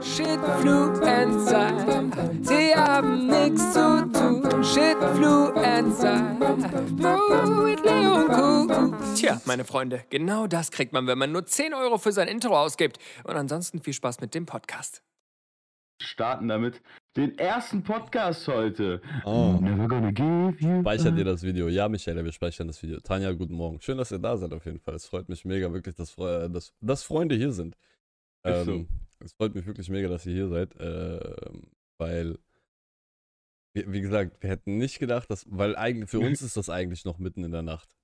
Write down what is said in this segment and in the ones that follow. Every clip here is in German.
Shitfluencer, sie haben nichts zu tun. Shitfluencer, mit Leon Kuh. Tja, meine Freunde, genau das kriegt man, wenn man nur 10 Euro für sein Intro ausgibt. Und ansonsten viel Spaß mit dem Podcast. starten damit den ersten Podcast heute. Oh. Never gonna give you Speichert ihr das Video? Ja, Michaela, wir speichern das Video. Tanja, guten Morgen. Schön, dass ihr da seid auf jeden Fall. Es freut mich mega wirklich, dass, Fre- dass, dass Freunde hier sind. Ist so. Ähm, es freut mich wirklich mega, dass ihr hier seid, ähm, weil, wie, wie gesagt, wir hätten nicht gedacht, dass, weil eigentlich, für uns ist das eigentlich noch mitten in der Nacht.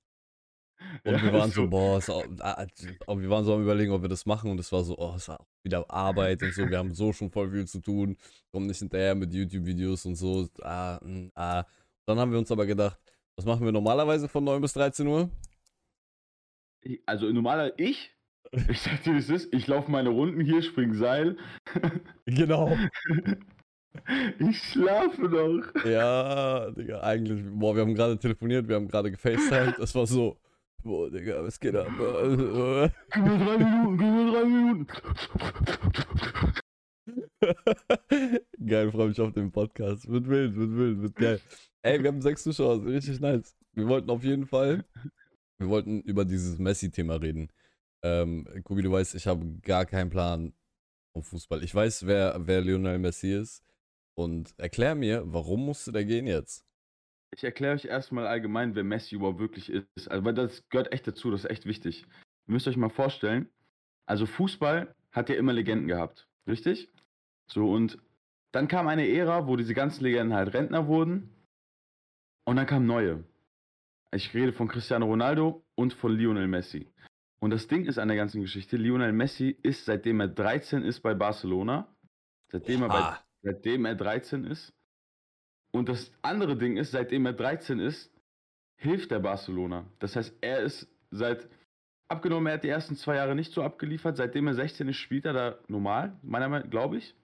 Und Ja, wir waren so, so. boah, ist auch, ah, ah, wir waren so am überlegen, ob wir das machen und es war so, oh, es war auch wieder Arbeit und so, wir haben so schon voll viel zu tun, kommen nicht hinterher mit YouTube-Videos und so, ah, mm, ah. Dann haben wir uns aber gedacht, was machen wir normalerweise von 9 bis 13 Uhr? Also normaler ich, ich sag dir, wie es ist, ich laufe meine Runden hier, spring Seil. Genau. Ich schlafe noch. Ja, Digga, eigentlich, boah, wir haben gerade telefoniert, wir haben gerade gefacetimed, das war so, boah, Digga, was geht ab? Gib mir drei Minuten, gib mir drei Minuten. geil, freue mich auf den Podcast. Wird wild, wird wild, wird geil. Ey, wir haben sechs Zuschauer, richtig nice. Wir wollten auf jeden Fall, wir wollten über dieses Messi-Thema reden. Ähm, Kubi, du weißt, ich habe gar keinen Plan vom Fußball. Ich weiß, wer, wer Lionel Messi ist. Und erklär mir, warum musste der gehen jetzt? Ich erkläre euch erstmal allgemein, wer Messi überhaupt wirklich ist. Also, weil das gehört echt dazu, das ist echt wichtig. Ihr müsst euch mal vorstellen, also Fußball hat ja immer Legenden gehabt, richtig? So, und dann kam eine Ära, wo diese ganzen Legenden halt Rentner wurden. Und dann kamen neue. Ich rede von Cristiano Ronaldo und von Lionel Messi. Und das Ding ist an der ganzen Geschichte, Lionel Messi ist, seitdem er 13 ist bei Barcelona, seitdem er bei seitdem er 13 ist. Und das andere Ding ist, seitdem er 13 ist, hilft der Barcelona. Das heißt, er ist seit abgenommen, er hat die ersten zwei Jahre nicht so abgeliefert. Seitdem er 16 ist, spielt er da normal, meiner Meinung glaube ich.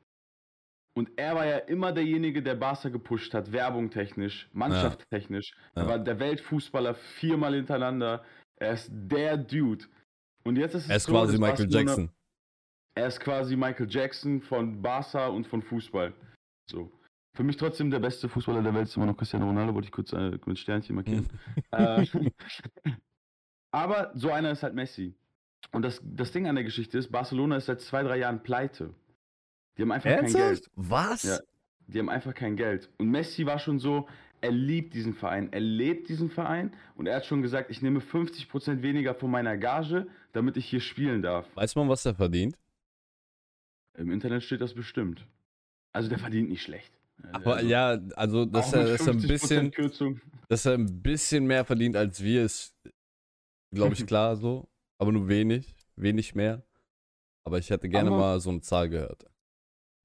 Und er war ja immer derjenige, der Barca gepusht hat, Werbung technisch, Mannschaft technisch. Er Ja. war der Weltfußballer viermal hintereinander. Er ist der Dude. Und jetzt ist es Er ist so, quasi Michael Barcelona- Jackson. er ist quasi Michael Jackson von Barca und von Fußball. So. Für mich trotzdem der beste Fußballer der Welt ist immer noch Cristiano Ronaldo, wollte ich kurz äh, mit Sternchen markieren. äh, aber so einer ist halt Messi. Und das, das Ding an der Geschichte ist, Barcelona ist seit zwei, drei Jahren pleite. Die haben einfach kein Geld. Ernsthaft? Was? Ja. Die haben einfach kein Geld. Und Messi war schon so, er liebt diesen Verein, er lebt diesen Verein und er hat schon gesagt, ich nehme 50% weniger von meiner Gage, damit ich hier spielen darf. Weiß man, was er verdient? Im Internet steht das bestimmt. Also der verdient nicht schlecht. Aber Also, ja, also dass er, dass, er ein 50% bisschen, Kürzung. dass er ein bisschen mehr verdient als wir, ist, glaube ich, klar so. Aber nur wenig, wenig mehr. Aber ich hätte gerne Aber- mal so eine Zahl gehört.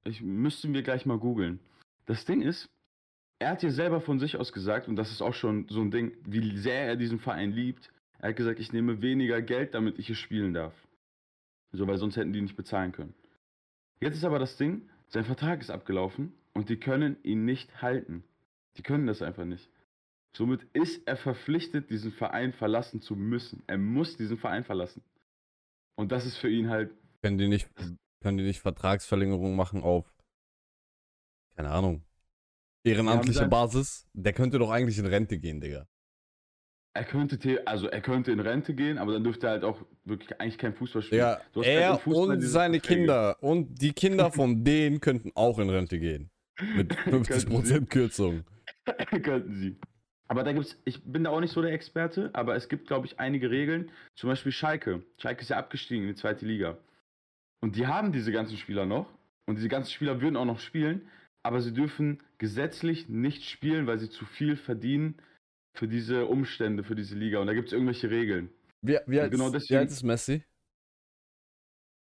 Ich müssten wir gleich mal googeln. Das Ding ist, er hat hier selber von sich aus gesagt, und das ist auch schon so ein Ding, wie sehr er diesen Verein liebt. Er hat gesagt, ich nehme weniger Geld, damit ich hier spielen darf. So, weil sonst hätten die nicht bezahlen können. Jetzt ist aber das Ding, sein Vertrag ist abgelaufen und die können ihn nicht halten. Die können das einfach nicht. Somit ist er verpflichtet, diesen Verein verlassen zu müssen. Er muss diesen Verein verlassen. Und das ist für ihn halt Können die nicht, können die nicht Vertragsverlängerung machen auf, keine Ahnung, ehrenamtliche Basis? Der könnte doch eigentlich in Rente gehen, Digga. Er könnte, also er könnte in Rente gehen, aber dann dürfte er halt auch wirklich eigentlich kein Fußball spielen. Ja, halt er Fußball und seine Verträge. Kinder und die Kinder von denen könnten auch in Rente gehen. Mit 50% Kürzung. Könnten sie. Aber da gibt's, ich bin da auch nicht so der Experte, aber es gibt, glaube ich, einige Regeln. Zum Beispiel Schalke. Schalke ist ja abgestiegen in die zweite Liga. Und die haben diese ganzen Spieler noch. Und diese ganzen Spieler würden auch noch spielen, aber sie dürfen gesetzlich nicht spielen, weil sie zu viel verdienen für diese Umstände, für diese Liga. Und da gibt es irgendwelche Regeln. Wie, wie, alt, Genau wie deswegen- alt ist Messi?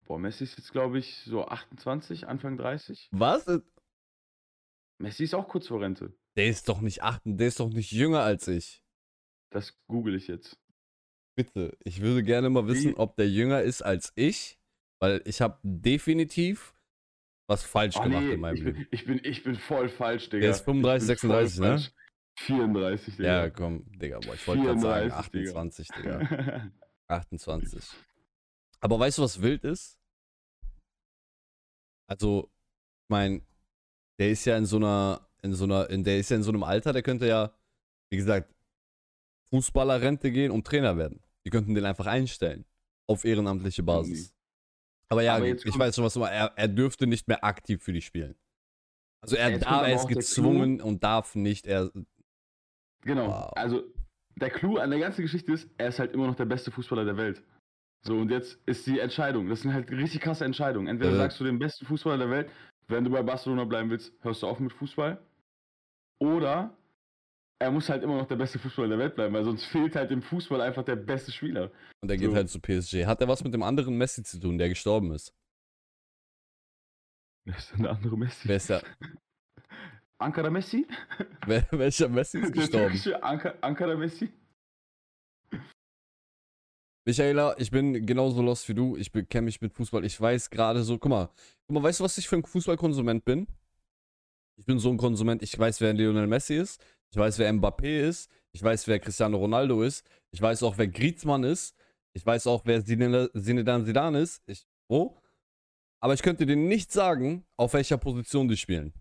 Boah, Messi ist jetzt, glaube ich, so 28, Anfang 30. Was? Messi ist auch kurz vor Rente. Der ist doch nicht acht, der ist doch nicht jünger als ich. Das google ich jetzt. Bitte, ich würde gerne mal wissen, Wie- ob der jünger ist als ich, weil ich habe definitiv was falsch Ah, gemacht nee, in meinem ich, Leben. bin, ich, bin, ich bin voll falsch, Digga. Der ist 35, Ich bin voll 36, ne? falsch. 34, Digga. Ja, komm, Digga, boah, ich wollte gerade sagen 34, Digga. 28, Digga. 28. Aber weißt du, was wild ist? Also, ich meine, der ist ja in so einer, in so einer, in, der ist ja in so einem Alter, der könnte ja, wie gesagt, Fußballerrente gehen und Trainer werden. Die könnten den einfach einstellen. Auf ehrenamtliche Basis. Aber ja, Aber ich weiß schon, was du meinst. Er, er dürfte nicht mehr aktiv für die spielen. Also er, darf, er ist gezwungen und darf nicht. Er, Genau. Wow. Also der Clou an der ganzen Geschichte ist, er ist halt immer noch der beste Fußballer der Welt. So, und jetzt ist die Entscheidung. Das sind halt richtig krasse Entscheidungen. Entweder Ja. sagst du den besten Fußballer der Welt, wenn du bei Barcelona bleiben willst, hörst du auf mit Fußball. Oder er muss halt immer noch der beste Fußballer der Welt bleiben, weil sonst fehlt halt im Fußball einfach der beste Spieler. und er geht So. halt zu PSG. Hat er was mit dem anderen Messi zu tun, der gestorben ist? Wer ist denn der andere Messi? Wer ist der? Ankara Messi? Welcher Messi ist gestorben? Anka Ankara Messi? Michaela, ich bin genauso lost wie du. Ich kenne mich mit Fußball. Ich weiß gerade so, guck mal, guck mal, weißt du, was ich für ein Fußballkonsument bin? Ich bin so ein Konsument, ich weiß, wer Lionel Messi ist. Ich weiß, wer Mbappé ist. Ich weiß, wer Cristiano Ronaldo ist. Ich weiß auch, wer Griezmann ist. Ich weiß auch, wer Zinedine Zidane ist. Ich, oh. Aber ich könnte dir nicht sagen, auf welcher Position die spielen.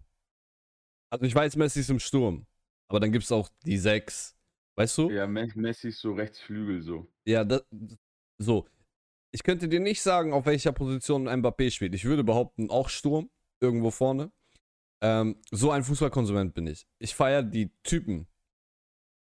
Also ich weiß, Messi ist im Sturm. Aber dann gibt es auch die sechs. Weißt du? Ja, Me- Messi ist so Rechtsflügel so. Ja, das, so. Ich könnte dir nicht sagen, auf welcher Position Mbappé spielt. Ich würde behaupten, auch Sturm, irgendwo vorne. Ähm, so ein Fußballkonsument bin ich. Ich feiere die Typen.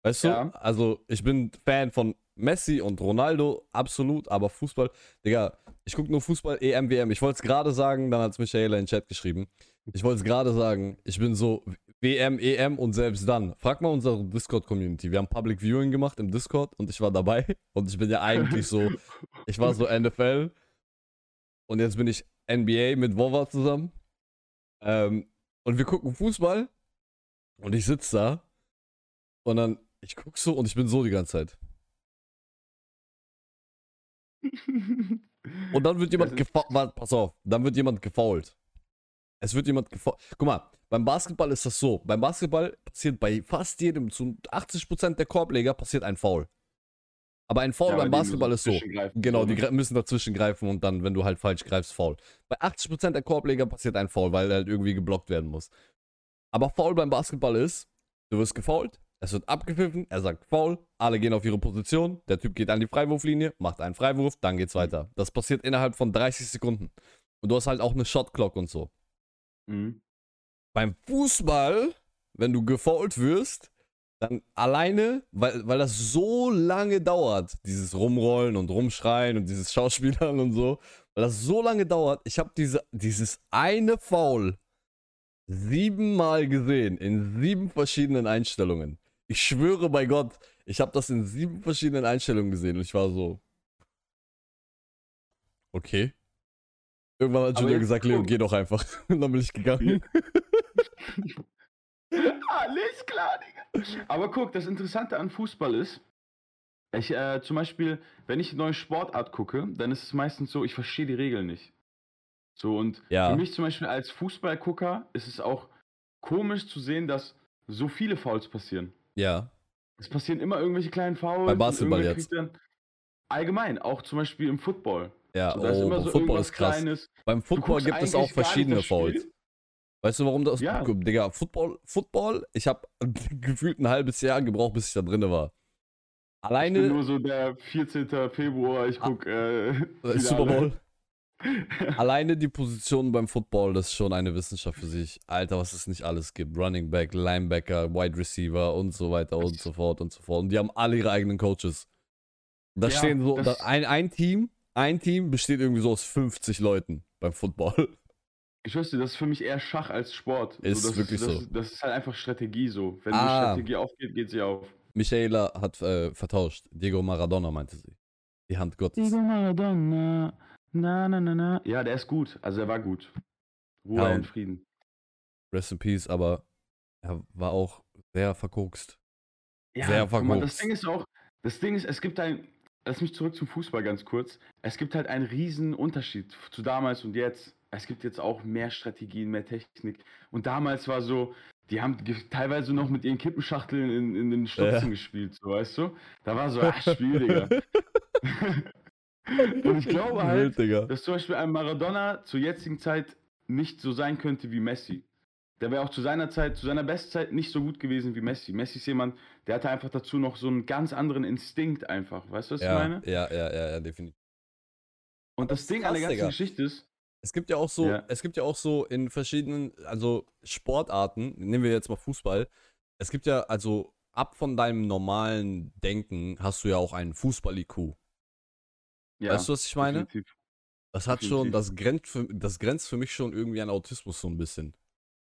Weißt du? Ja. Also, ich bin Fan von Messi und Ronaldo, absolut, aber Fußball, Digga, ich gucke nur Fußball, EM, WM. Ich wollte es gerade sagen, dann hat es Michaela in den Chat geschrieben. Ich wollte es gerade sagen, ich bin so WM, EM und selbst dann. Frag mal unsere Discord-Community. Wir haben Public Viewing gemacht im Discord und ich war dabei. Und ich bin ja eigentlich so, ich war so NFL und jetzt bin ich NBA mit Wova zusammen. Ähm, und wir gucken Fußball und ich sitze da und dann, ich guck so und ich bin so die ganze Zeit. Und dann wird jemand gefault. Pass auf, dann wird jemand gefault. Es wird jemand gefault. Guck mal, beim Basketball ist das so. Beim Basketball passiert bei fast jedem, zu 80% der Korbleger passiert ein Foul. Aber ein Foul Ja, beim Basketball ist so. Genau, die müssen dazwischen greifen und dann, wenn du halt falsch greifst, Foul. Bei 80% der Korbleger passiert ein Foul, weil halt irgendwie geblockt werden muss. Aber Foul beim Basketball ist, du wirst gefoult, es wird abgepfiffen, er sagt Foul, alle gehen auf ihre Position, der Typ geht an die Freiwurflinie, macht einen Freiwurf, dann geht's weiter. Das passiert innerhalb von 30 Sekunden. Und du hast halt auch eine Shotclock und so. Mhm. Beim Fußball, wenn du gefoult wirst, dann alleine, weil, weil das so lange dauert, dieses Rumrollen und Rumschreien und dieses Schauspielern und so, weil das so lange dauert, ich habe diese, dieses eine Foul siebenmal gesehen, in sieben verschiedenen Einstellungen. Ich schwöre bei Gott, ich habe das in sieben verschiedenen Einstellungen gesehen und ich war so. Okay. Irgendwann hat Junior gesagt, Leo, geh doch einfach. Und dann bin ich gegangen. Alles klar, Digga. Aber guck, das Interessante an Fußball ist, ich, äh, zum Beispiel, wenn ich eine neue Sportart gucke, dann ist es meistens so, ich verstehe die Regeln nicht. So, und Ja. für mich zum Beispiel als Fußballgucker ist es auch komisch zu sehen, dass so viele Fouls passieren. Ja. Es passieren immer irgendwelche kleinen Fouls. Bei Basketball jetzt. allgemein, auch zum Beispiel im Football. Ja, So, oh, beim so Football ist krass. Kleines. Beim Football gibt es auch verschiedene. Fouls. Weißt du, warum das? Ja. Digga, Football, Football, ich habe gefühlt ein halbes Jahr gebraucht, bis ich da drinne war. Ich bin Alleine nur so der 14. Februar, ich guck äh. Super Bowl. Alleine die Positionen beim Football, das ist schon eine Wissenschaft für sich. Alter, was es nicht alles gibt. Running Back, Linebacker, Wide Receiver und so weiter und so fort und so fort. Und die haben alle ihre eigenen Coaches. Da Ja, stehen so, da, ein, ein Team, ein Team besteht irgendwie so aus 50 Leuten beim Football. Ich wüsste, das ist für mich eher Schach als Sport. Ist das wirklich das, so. Das ist halt einfach Strategie so. Wenn Ah. die Strategie aufgeht, geht sie auf. Michaela hat äh, vertauscht. Diego Maradona meinte sie. Die Hand Gottes. Maradona. Na, na, na, na. Ja, der ist gut. Also er war gut. Ruhe Ja, und- Frieden. Rest in Peace, aber er war auch sehr verkokst. Ja, Sehr guck mal, das. Ding ist auch, das Ding ist, es gibt ein, lass mich zurück zum Fußball ganz kurz. Es gibt halt einen riesen Unterschied zu damals und jetzt. Es gibt jetzt auch mehr Strategien, mehr Technik. Und damals war so, die haben teilweise noch mit ihren Kippenschachteln in, in den Stutzen Ja. gespielt, so weißt du? Da war so, ach, Spiel, Digga. und ich glaube halt, Wild, dass zum Beispiel ein Maradona zur jetzigen Zeit nicht so sein könnte wie Messi. Der wäre auch zu seiner Zeit, zu seiner Bestzeit nicht so gut gewesen wie Messi. Messi ist jemand, der hatte einfach dazu noch so einen ganz anderen Instinkt einfach. Weißt du, was ja, ich meine? Ja, ja, ja, ja, definitiv. Und das, ist Ding an der krass, ganzen Digga. Geschichte ist, Es gibt ja auch so, Ja. es gibt ja auch so in verschiedenen, also Sportarten, nehmen wir jetzt mal Fußball. Es gibt ja, also ab von deinem normalen Denken hast du ja auch einen Fußball-IQ. ja, weißt du, was ich meine? definitiv. Das hat schon, Definitiv. das grenzt, für, das grenzt für mich schon irgendwie an Autismus so ein bisschen.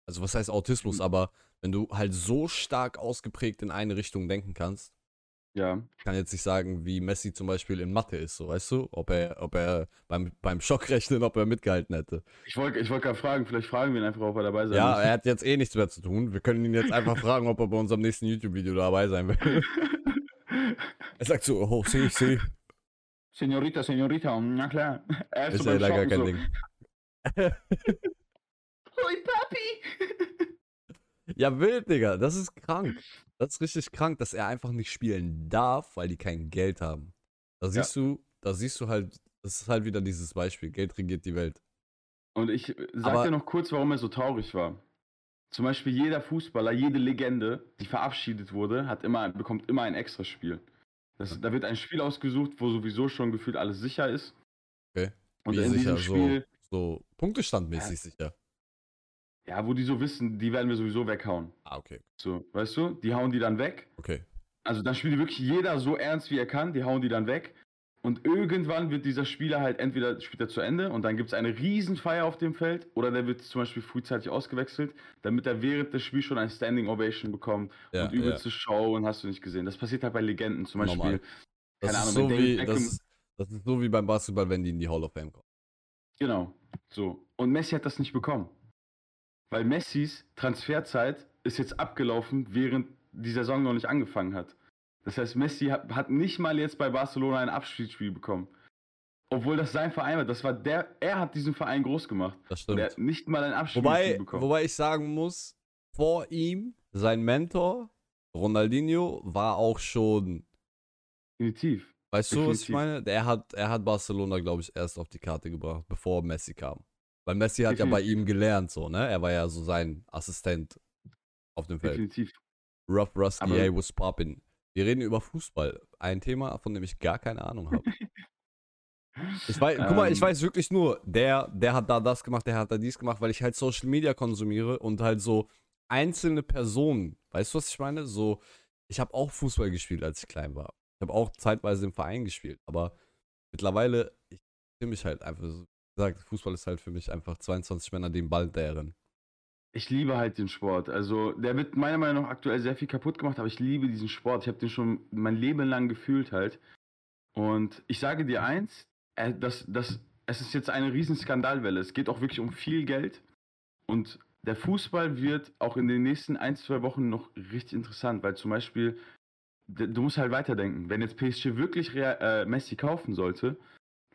Also was heißt Autismus, Mhm. aber wenn du halt so stark ausgeprägt in eine Richtung denken kannst, Ja, ich kann jetzt nicht sagen, wie Messi zum Beispiel in Mathe ist, so weißt du, ob er, ob er beim, beim Schockrechnen, ob er mitgehalten hätte. ich wollte ich wollt gerade fragen, vielleicht fragen wir ihn einfach, ob er dabei sein Ja, möchte. er hat jetzt eh nichts mehr zu tun. Wir können ihn jetzt einfach fragen, ob er bei unserem nächsten YouTube-Video dabei sein will. Er sagt so, oh, sieh, sieh. Senorita, Senorita, na klar. Er Ist so ja beim leider Shoppen kein so, Ding. Oi, Papi! Ja, wild, Digga. Das ist krank. Das ist richtig krank, dass er einfach nicht spielen darf, weil die kein Geld haben. Da siehst du, da siehst du halt, das ist halt wieder dieses Beispiel. Geld regiert die Welt. Und ich äh, sag Aber- dir noch kurz, warum er so traurig war. Zum Beispiel jeder Fußballer, jede Legende, die verabschiedet wurde, hat immer, bekommt immer ein Extraspiel. Das, da wird ein Spiel ausgesucht, wo sowieso schon gefühlt alles sicher ist. Okay. Und Wie in sicher, diesem Spiel, so, so Punktestandmäßig sicher. Ja, wo die so wissen, die werden wir sowieso weghauen. Ah, okay. So, weißt du? Die hauen die dann weg. Okay. Also dann spielt wirklich jeder so ernst, wie er kann, die hauen die dann weg. Und irgendwann wird dieser Spieler halt entweder spielt er zu Ende und dann gibt es eine Riesenfeier auf dem Feld oder der wird zum Beispiel frühzeitig ausgewechselt, damit er während des Spiels schon ein Standing Ovation bekommt Ja, und übelste Show und hast du nicht gesehen. Das passiert halt bei Legenden zum Beispiel. Normal. Das keine ist, Ahnung, so wie, das, Beckham- ist, das ist so wie beim Basketball, wenn die in die Hall of Fame kommen. Genau, so. Und Messi hat das nicht bekommen. Weil Messis Transferzeit ist jetzt abgelaufen, während die Saison noch nicht angefangen hat. Das heißt, Messi hat, hat nicht mal jetzt bei Barcelona ein Abschiedsspiel bekommen. Obwohl das sein Verein war. Das war der, er hat diesen Verein groß gemacht. Das er stimmt. hat nicht mal ein Abschiedsspiel Wobei, bekommen. wobei ich sagen muss, vor ihm, sein Mentor, Ronaldinho, war auch schon, Definitiv. weißt du, was ich Definitiv. meine? Er hat, er hat Barcelona, glaube ich, erst auf die Karte gebracht, bevor Messi kam. Weil Messi hat ja bei Definitiv. ihm gelernt, so, ne? Er war ja so sein Assistent auf dem Feld. Definitiv. Rough Rusty, Aber- hey, what's poppin'? Wir reden über Fußball. Ein Thema, von dem ich gar keine Ahnung habe. Ich weiß, guck mal, ich Ähm. weiß wirklich nur, der, der hat da das gemacht, der hat da dies gemacht, weil ich halt Social Media konsumiere und halt so einzelne Personen, weißt du, was ich meine? So, ich habe auch Fußball gespielt, als ich klein war. Ich habe auch zeitweise im Verein gespielt, aber mittlerweile, ich fühle mich halt einfach, so, gesagt, Fußball ist halt für mich einfach 22 Männer, den Ball deren. Ich liebe halt den Sport. Also, der wird meiner Meinung nach aktuell sehr viel kaputt gemacht, aber ich liebe diesen Sport. Ich habe den schon mein Leben lang gefühlt halt. Und ich sage dir eins, äh, das, das, es ist jetzt eine riesen Skandalwelle. Es geht auch wirklich um viel Geld. Und der Fußball wird auch in den nächsten ein, zwei Wochen noch richtig interessant, weil zum Beispiel, du musst halt weiterdenken. Wenn jetzt PSG wirklich Real, äh, Messi kaufen sollte,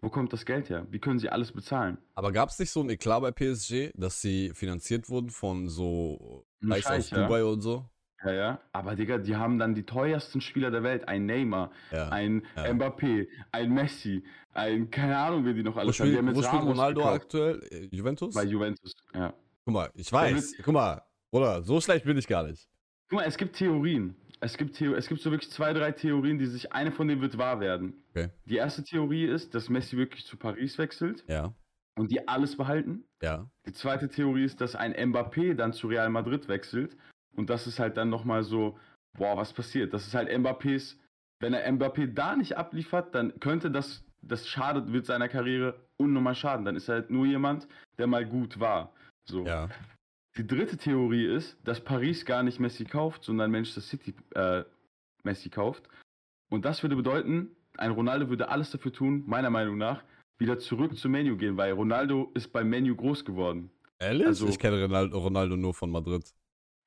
wo kommt das Geld her? Wie können sie alles bezahlen? Aber gab es nicht so ein Eklat bei PSG, dass sie finanziert wurden von so Reichs aus ja. Dubai und so? Ja, ja. Aber Digga, die haben dann die teuersten Spieler der Welt. Ein Neymar, Ja. ein ja. Mbappé, ein Messi, ein, keine Ahnung, wie die noch spielt, haben wo spielt Ronaldo gekauft aktuell? Äh, Juventus? Bei Juventus, ja. Guck mal, ich weiß. Guck mal, Bruder, so schlecht bin ich gar nicht. Guck mal, es gibt Theorien. Es gibt, Theo es gibt so wirklich zwei, drei Theorien, die sich, eine von denen wird wahr werden. Okay. Die erste Theorie ist, dass Messi wirklich zu Paris wechselt Ja, und die alles behalten. ja. Die zweite Theorie ist, dass ein Mbappé dann zu Real Madrid wechselt und das ist halt dann nochmal so, boah, was passiert? Das ist halt Mbappés, wenn er Mbappé da nicht abliefert, dann könnte das, das schadet, wird seiner Karriere unnormal schaden. Dann ist er halt nur jemand, der mal gut war. So. Ja. Die dritte Theorie ist, dass Paris gar nicht Messi kauft, sondern Manchester City äh, Messi kauft. Und das würde bedeuten, ein Ronaldo würde alles dafür tun, meiner Meinung nach, wieder zurück zu Menu gehen, weil Ronaldo ist beim Menu groß geworden. Ehrlich? Also- ich kenne Ronaldo, Ronaldo nur von Madrid.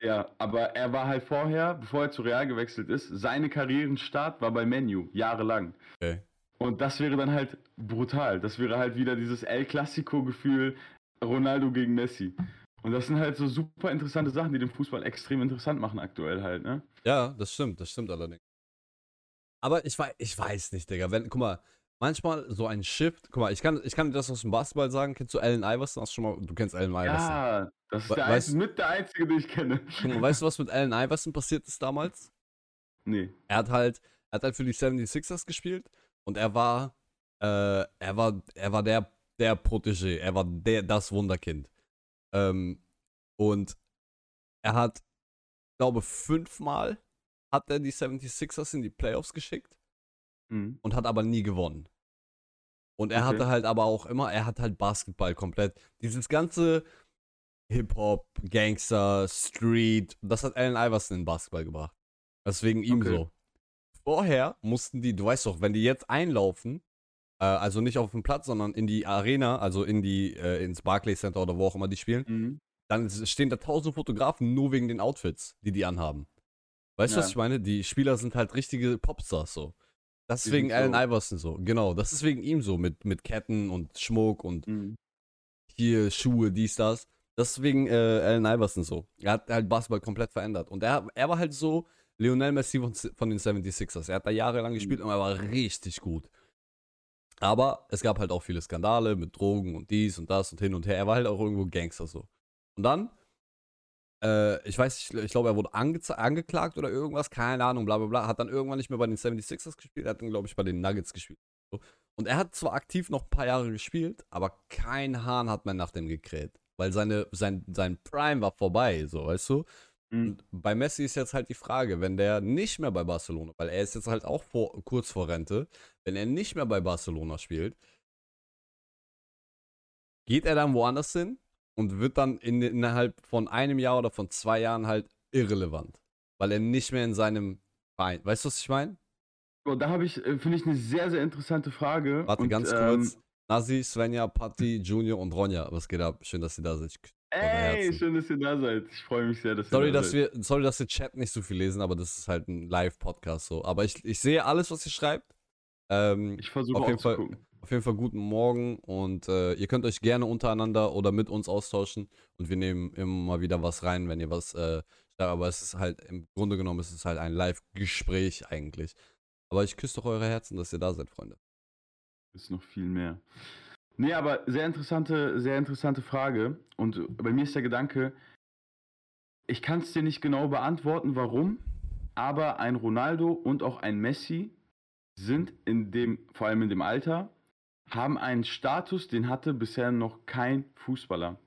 Ja, aber er war halt vorher, bevor er zu Real gewechselt ist, seine Karrierenstart war bei Menu, jahrelang. Okay. Und das wäre dann halt brutal. Das wäre halt wieder dieses El Clasico-Gefühl, Ronaldo gegen Messi. Und das sind halt so super interessante Sachen, die den Fußball extrem interessant machen aktuell halt, ne? Ja, das stimmt, das stimmt allerdings. Aber ich weiß, ich weiß nicht, Digga. Wenn, guck mal, manchmal so ein Shift. Guck mal, ich kann, ich kann dir das aus dem Basketball sagen. Kennst du Allen Iverson? Hast du schon mal, du kennst Allen Iverson. Ja, das ist We- der weißt- einzige, mit der einzige, den ich kenne. Guck mal, weißt du, was mit Allen Iverson passiert ist damals? Nee. Er hat halt, er hat halt für die 76ers gespielt und er war, äh, er war, er war der, der Protégé, er war der, das Wunderkind. Ähm, und er hat, ich glaube, fünfmal hat er die 76ers in die Playoffs geschickt Mhm. und hat aber nie gewonnen. Und er Okay. hatte halt aber auch immer, er hat halt Basketball komplett. Dieses ganze Hip-Hop, Gangster, Street, das hat Allen Iverson in Basketball gebracht. Deswegen ihm Okay. so. Vorher mussten die, du weißt doch, wenn die jetzt einlaufen, also nicht auf dem Platz, sondern in die Arena, also in die, äh, ins Barclays Center oder wo auch immer die spielen, Mhm. dann stehen da tausend Fotografen nur wegen den Outfits, die die anhaben. Weißt du, was Ja. ich meine? Die Spieler sind halt richtige Popstars so. Das ist wegen Allen so- Iverson so. Genau, das ist wegen ihm so mit, mit Ketten und Schmuck und Mhm. hier Schuhe, dies, das. Das ist wegen äh, Allen Iverson so. Er hat halt Basketball komplett verändert. Und er, er war halt so Lionel Messi von, von den 76ers. Er hat da jahrelang gespielt und er war richtig gut. Aber es gab halt auch viele Skandale mit Drogen und dies und das und hin und her. Er war halt auch irgendwo Gangster so. Und dann, äh, ich weiß, ich, ich glaube, er wurde angeze- angeklagt oder irgendwas, keine Ahnung, bla bla bla. Hat dann irgendwann nicht mehr bei den 76ers gespielt, hat dann, glaube ich, bei den Nuggets gespielt. So. Und er hat zwar aktiv noch ein paar Jahre gespielt, aber kein Hahn hat mehr nach dem gekräht. Weil seine, sein, sein Prime war vorbei, so, weißt du? Mhm. Bei Messi ist jetzt halt die Frage, wenn der nicht mehr bei Barcelona, weil er ist jetzt halt auch vor, kurz vor Rente, wenn er nicht mehr bei Barcelona spielt, geht er dann woanders hin und wird dann in, innerhalb von einem Jahr oder von zwei Jahren halt irrelevant, weil er nicht mehr in seinem Verein, weißt du, was ich meine? So, da habe ich, äh, finde ich, eine sehr, sehr interessante Frage. Warte, Und, ganz ähm, kurz. Nasi, Svenja, Patti, Junior und Ronja, was geht ab? Schön, dass ihr da seid. Ey, schön, dass ihr da seid. Ich freue mich sehr, dass Sorry, ihr da dass seid. wir, sorry, dass wir Chat nicht so viel lesen, aber das ist halt ein Live-Podcast so. Aber ich, ich sehe alles, was ihr schreibt. Ähm, Ich versuche auf jeden Fall- gucken. auf jeden Fall guten Morgen und äh, ihr könnt euch gerne untereinander oder mit uns austauschen und wir nehmen immer mal wieder was rein, wenn ihr was äh, schreibt. Aber es ist halt, im Grunde genommen, es ist halt ein Live-Gespräch eigentlich. Aber ich küsse doch eure Herzen, dass ihr da seid, Freunde. Ist noch viel mehr. Nee, aber sehr interessante, sehr interessante Frage. Und bei mir ist der Gedanke, ich kann es dir nicht genau beantworten, warum, aber ein Ronaldo und auch ein Messi sind in dem, vor allem in dem Alter, haben einen Status, den hatte bisher noch kein Fußballer.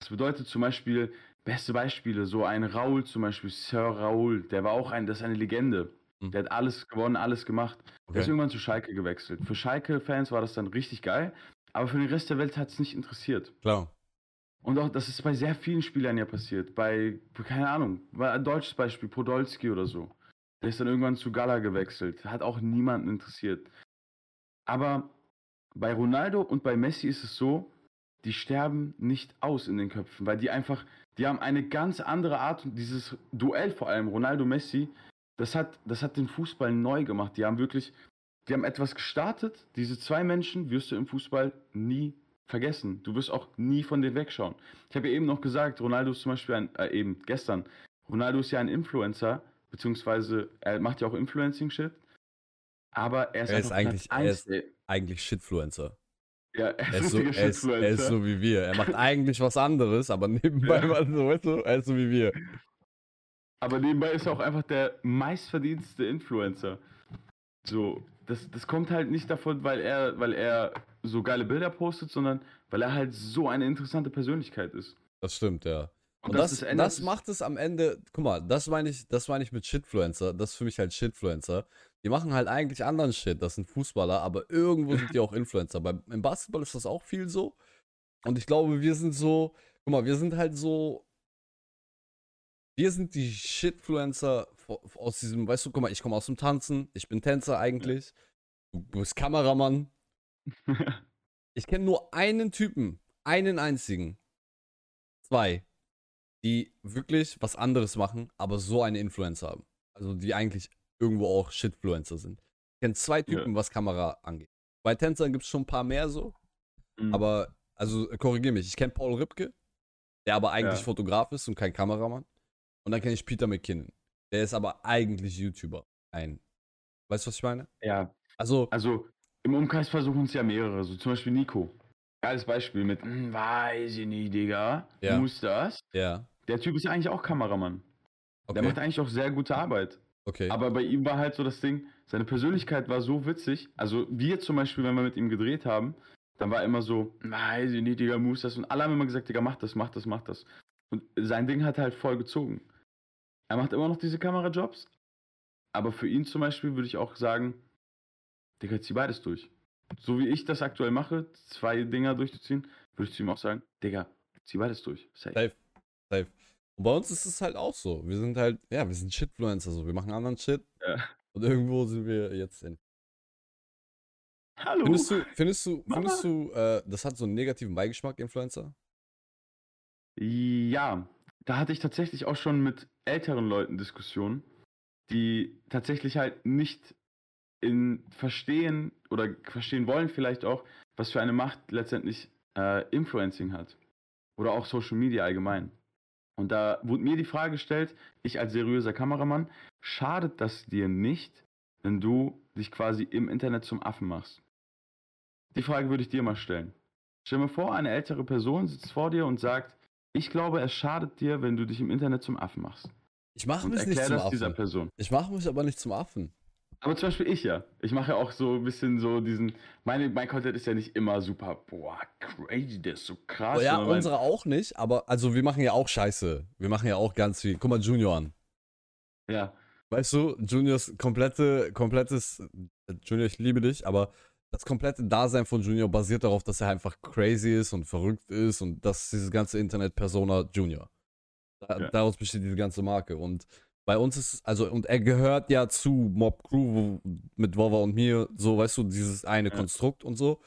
Das bedeutet zum Beispiel, beste Beispiele, so ein Raul zum Beispiel, Sir Raul, der war auch ein, das ist eine Legende. Mhm. Der hat alles gewonnen, alles gemacht. Der ist Okay. irgendwann zu Schalke gewechselt. Für Schalke-Fans war das dann richtig geil, aber für den Rest der Welt hat es nicht interessiert. Klar. Und auch, das ist bei sehr vielen Spielern ja passiert. Bei, keine Ahnung, bei ein deutsches Beispiel, Podolski oder so. Der ist dann irgendwann zu Gala gewechselt. Hat auch niemanden interessiert. Aber bei Ronaldo und bei Messi ist es so, die sterben nicht aus in den Köpfen, weil die einfach, die haben eine ganz andere Art und dieses Duell vor allem, Ronaldo-Messi, das hat, das hat den Fußball neu gemacht. Die haben wirklich, die haben etwas gestartet. Diese zwei Menschen wirst du im Fußball nie vergessen. Du wirst auch nie von denen wegschauen. Ich habe ja eben noch gesagt, Ronaldo ist zum Beispiel ein, äh, eben gestern, Ronaldo ist ja ein Influencer, beziehungsweise er macht ja auch Influencing-Shit. Aber er ist, Er ist eigentlich- er ist-. Eigentlich Shitfluencer. Ja, er Er ist so, er, ist, er ist so wie wir. Er macht eigentlich was anderes, aber nebenbei, Ja. mal so, weißt du, er ist so wie wir. Aber nebenbei ist er auch einfach der meistverdienste Influencer. So, das, das kommt halt nicht davon, weil er, weil er so geile Bilder postet, sondern weil er halt so eine interessante Persönlichkeit ist. Das stimmt, ja. Und, das das, das, ändert- macht es am Ende, guck mal, das meine ich, das meine ich mit Shitfluencer, das ist für mich halt Shitfluencer. Die machen halt eigentlich anderen Shit, das sind Fußballer, aber irgendwo sind die auch Influencer. Beim, Im Basketball ist das auch viel so. Und ich glaube, wir sind so, guck mal, wir sind halt so, wir sind die Shitfluencer aus diesem, weißt du, guck mal, ich komme aus dem Tanzen, ich bin Tänzer eigentlich, du bist Kameramann. Ich kenne nur einen Typen, einen einzigen, zwei, die wirklich was anderes machen, aber so eine Influencer haben. Also die eigentlich irgendwo auch Shitfluencer sind. Ich kenne zwei Typen, was Kamera angeht. Bei Tänzern gibt es schon ein paar mehr so, Mhm. aber, also korrigier mich, ich kenne Paul Ripke, der aber eigentlich Ja. Fotograf ist und kein Kameramann. Und dann kenne ich Peter McKinnon. Der ist aber eigentlich YouTuber. Ein. Weißt du, was ich meine? ja, Also, also im Umkreis versuchen es ja mehrere, so zum Beispiel Nico. Geiles Beispiel mit, hm, weiß ich nicht, Digga, Ja. muss das? Ja. Der Typ ist ja eigentlich auch Kameramann. Der Okay. macht eigentlich auch sehr gute Arbeit. okay. Aber bei ihm war halt so das Ding, seine Persönlichkeit war so witzig. Also wir zum Beispiel, wenn wir mit ihm gedreht haben, dann war immer so, weiß ich nicht, Digga, muss das. Und alle haben immer gesagt, Digga, mach das, mach das, mach das. Und sein Ding hat halt voll gezogen. Er macht immer noch diese Kamerajobs. Aber für ihn zum Beispiel würde ich auch sagen, Digga, zieh beides durch. So wie ich das aktuell mache, zwei Dinger durchzuziehen, würde ich zu ihm auch sagen, Digga, zieh beides durch. Safe. Safe. Safe. Und bei uns ist es halt auch so. Wir sind halt, ja, wir sind Shitfluencer so. Wir machen anderen Shit. Ja. Und irgendwo sind wir jetzt hin. Hallo. Findest du, findest du, Mama. findest du, äh, das hat so einen negativen Beigeschmack, Influencer? Ja, da hatte ich tatsächlich auch schon mit älteren Leuten Diskussionen, die tatsächlich halt nicht in verstehen oder verstehen wollen vielleicht auch, was für eine Macht letztendlich äh, Influencing hat. Oder auch Social Media allgemein. Und da wurde mir die Frage gestellt, ich als seriöser Kameramann, schadet das dir nicht, wenn du dich quasi im Internet zum Affen machst? Die Frage würde ich dir mal stellen. Stell mir vor, eine ältere Person sitzt vor dir und sagt, ich glaube, es schadet dir, wenn du dich im Internet zum Affen machst. Ich mache mich nicht zum das dieser Affen. Person. Ich mache mich aber nicht zum Affen. Aber zum Beispiel ich ja. Ich mache ja auch so ein bisschen so diesen. Meine, mein Content ist ja nicht immer super, boah, crazy, der ist so krass. Oh ja, mein- unsere auch nicht, aber also wir machen ja auch Scheiße. Wir machen ja auch ganz viel. Guck mal Junior an. Ja, Weißt du, Juniors komplette, komplettes, Junior, ich liebe dich, aber das komplette Dasein von Junior basiert darauf, dass er einfach crazy ist und verrückt ist und das ist diese ganze Internet-Persona Junior. Da, Ja. Daraus besteht diese ganze Marke und bei uns ist es, also, und er gehört ja zu Mob Crew wo, mit Wova und mir, so, weißt du, dieses eine Ja. Konstrukt und so.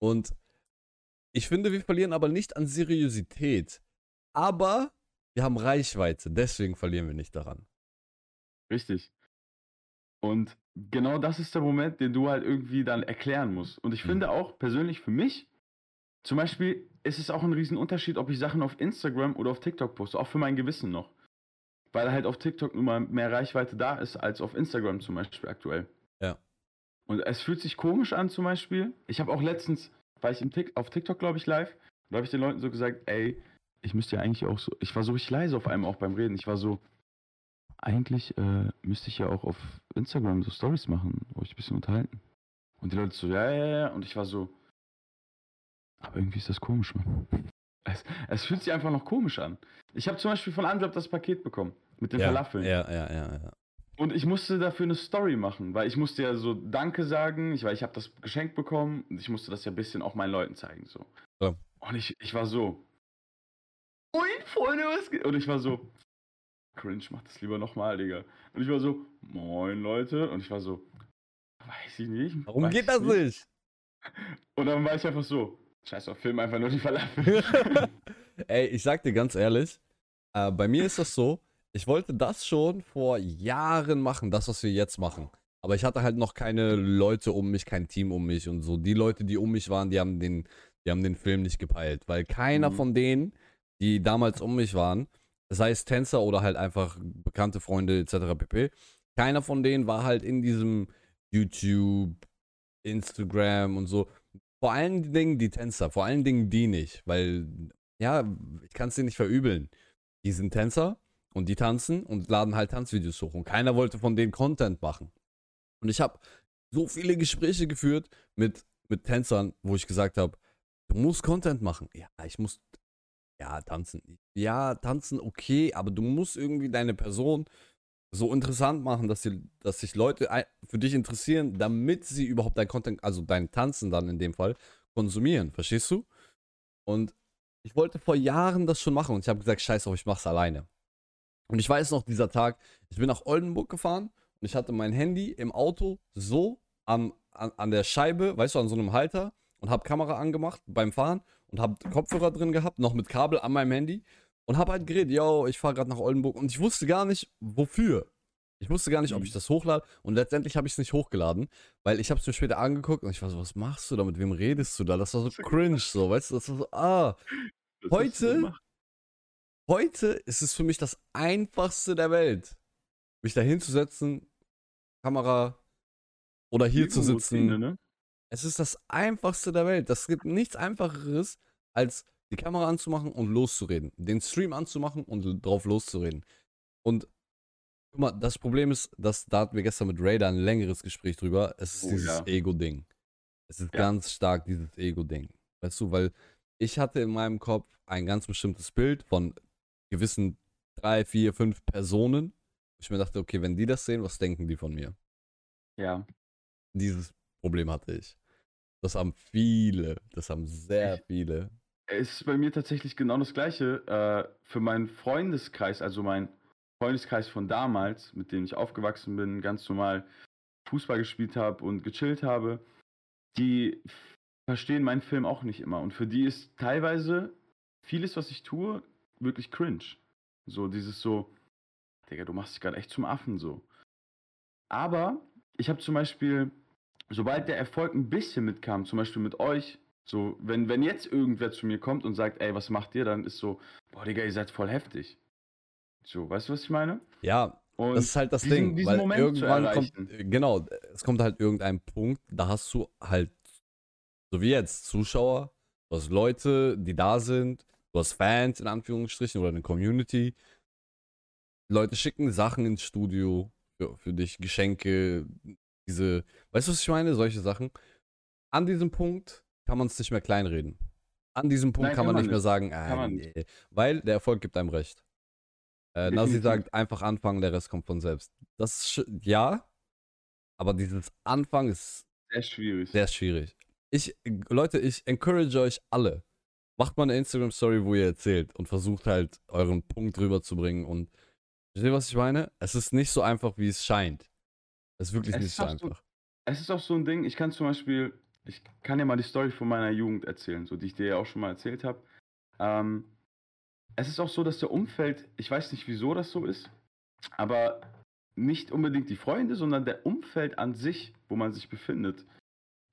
Und ich finde, wir verlieren aber nicht an Seriosität. Aber wir haben Reichweite, deswegen verlieren wir nicht daran. richtig. Und genau das ist der Moment, den du halt irgendwie dann erklären musst. Und ich Mhm. finde auch persönlich für mich, zum Beispiel ist es auch ein Riesenunterschied, ob ich Sachen auf Instagram oder auf TikTok poste, auch für mein Gewissen noch. Weil halt auf TikTok nun mal mehr Reichweite da ist als auf Instagram zum Beispiel aktuell. Ja. Und es fühlt sich komisch an zum Beispiel. Ich habe auch letztens, war ich im Tik auf TikTok, glaube ich, live, da habe ich den Leuten so gesagt, ey, ich müsste ja eigentlich auch so, ich war so richtig leise auf einmal auch beim Reden. Ich war so, eigentlich äh, müsste ich ja auch auf Instagram so Stories machen, wo ich ein bisschen unterhalten. Und die Leute so, ja, ja, ja. Und ich war so, aber irgendwie ist das komisch, Mann. Es, es fühlt sich einfach noch komisch an. Ich habe zum Beispiel von Anjob das Paket bekommen mit den ja, Falafeln. Ja, ja, ja, ja. Und ich musste dafür eine Story machen, weil ich musste ja so Danke sagen, ich, weil ich habe das geschenkt bekommen und ich musste das ja ein bisschen auch meinen Leuten zeigen. So. Ja. Und ich, ich war so, Moin Freunde, was geht? Und ich war so, cringe, mach das lieber nochmal, Digga. Und ich war so, moin Leute. Und ich war so, weiß ich nicht. Warum geht das nicht? Und dann war ich einfach so, scheiß auf Film, einfach nur die Falafel. Ey, ich sag dir ganz ehrlich, äh, bei mir ist das so, ich wollte das schon vor Jahren machen, das, was wir jetzt machen. Aber ich hatte halt noch keine Leute um mich, kein Team um mich und so. Die Leute, die um mich waren, die haben den, die haben den Film nicht gepeilt. Weil keiner Mhm. von denen, die damals um mich waren, sei es Tänzer oder halt einfach bekannte Freunde etc. pp., keiner von denen war halt in diesem YouTube, Instagram und so. Vor allen Dingen die Tänzer, vor allen Dingen die nicht, weil, ja, ich kann es dir nicht verübeln. Die sind Tänzer und die tanzen und laden halt Tanzvideos hoch und keiner wollte von denen Content machen. Und ich habe so viele Gespräche geführt mit, mit Tänzern, wo ich gesagt habe, du musst Content machen. Ja, ich muss, ja, tanzen. Ja, tanzen, okay, aber du musst irgendwie deine Person so interessant machen, dass, die, dass sich Leute für dich interessieren, damit sie überhaupt dein Content, also dein Tanzen dann in dem Fall, konsumieren. Verstehst du? Und ich wollte vor Jahren das schon machen und ich habe gesagt, scheiß auf, ich mach's alleine. Und ich weiß noch, dieser Tag, ich bin nach Oldenburg gefahren und ich hatte mein Handy im Auto so am, an, an der Scheibe, weißt du, an so einem Halter und habe Kamera angemacht beim Fahren und habe Kopfhörer drin gehabt, noch mit Kabel an meinem Handy und habe halt geredet, yo, ich fahre gerade nach Oldenburg und ich wusste gar nicht, wofür. Ich wusste gar nicht, ob Mhm. ich das hochlade und letztendlich habe ich es nicht hochgeladen, weil ich habe es mir später angeguckt und ich war so, was machst du da, mit wem redest du da? Das war so cringe, so, weißt du, das war so, ah. Das Heute-. Heute ist es für mich das einfachste der Welt, mich da hinzusetzen, Kamera oder hier zu sitzen. Routine, ne? Es ist das einfachste der Welt. Das gibt nichts einfacheres, als die Kamera anzumachen und loszureden. Den Stream anzumachen und drauf loszureden. Und guck mal, das Problem ist, dass da hatten wir gestern mit Raider ein längeres Gespräch drüber. Es ist Oh, dieses ja. Ego-Ding. Es ist Ja. ganz stark dieses Ego-Ding. Weißt du, weil ich hatte in meinem Kopf ein ganz bestimmtes Bild von gewissen drei, vier, fünf Personen. Ich mir dachte, okay, wenn die das sehen, was denken die von mir? Ja. Dieses Problem hatte ich. Das haben viele, das haben sehr viele. Es ist bei mir tatsächlich genau das Gleiche. Äh, für meinen Freundeskreis, also mein Freundeskreis von damals, mit dem ich aufgewachsen bin, ganz normal Fußball gespielt habe und gechillt habe, die verstehen meinen Film auch nicht immer. Und für die ist teilweise vieles, was ich tue, wirklich cringe. So dieses so, Digga, du machst dich gerade echt zum Affen so. Aber ich habe zum Beispiel, sobald der Erfolg ein bisschen mitkam, zum Beispiel mit euch, so, wenn, wenn jetzt irgendwer zu mir kommt und sagt, ey, was macht ihr, dann ist so, boah, Digga, ihr seid voll heftig. So, weißt du, was ich meine? Ja, Und das ist halt das diesen- Ding, diesen weil Moment zu irgendwann kommt, genau, es kommt halt irgendein Punkt, da hast du halt, so wie jetzt, Zuschauer, du hast Leute, die da sind, du hast Fans in Anführungsstrichen oder eine Community. Leute schicken Sachen ins Studio für, für dich, Geschenke, diese, weißt du, was ich meine? Solche Sachen. An diesem Punkt kann man es nicht mehr kleinreden. An diesem Punkt Nein, kann, man nicht mehr sagen, äh, nee, weil der Erfolg gibt einem recht. Äh, Nasi sagt einfach anfangen, der Rest kommt von selbst. Das ist ja, aber dieses Anfang ist Sehr schwierig. sehr schwierig. Ich, Leute, ich encourage euch alle. Macht mal eine Instagram-Story, wo ihr erzählt und versucht halt euren Punkt rüberzubringen und Versteht ihr, was ich meine? Es ist nicht so einfach, wie es scheint. Es ist wirklich Es nicht ist so auch so- einfach. Es ist auch so ein Ding, ich kann zum Beispiel, ich kann dir mal die Story von meiner Jugend erzählen, so die ich dir ja auch schon mal erzählt habe. Ähm, es ist auch so, dass der Umfeld, ich weiß nicht, wieso das so ist, aber nicht unbedingt die Freunde, sondern der Umfeld an sich, wo man sich befindet,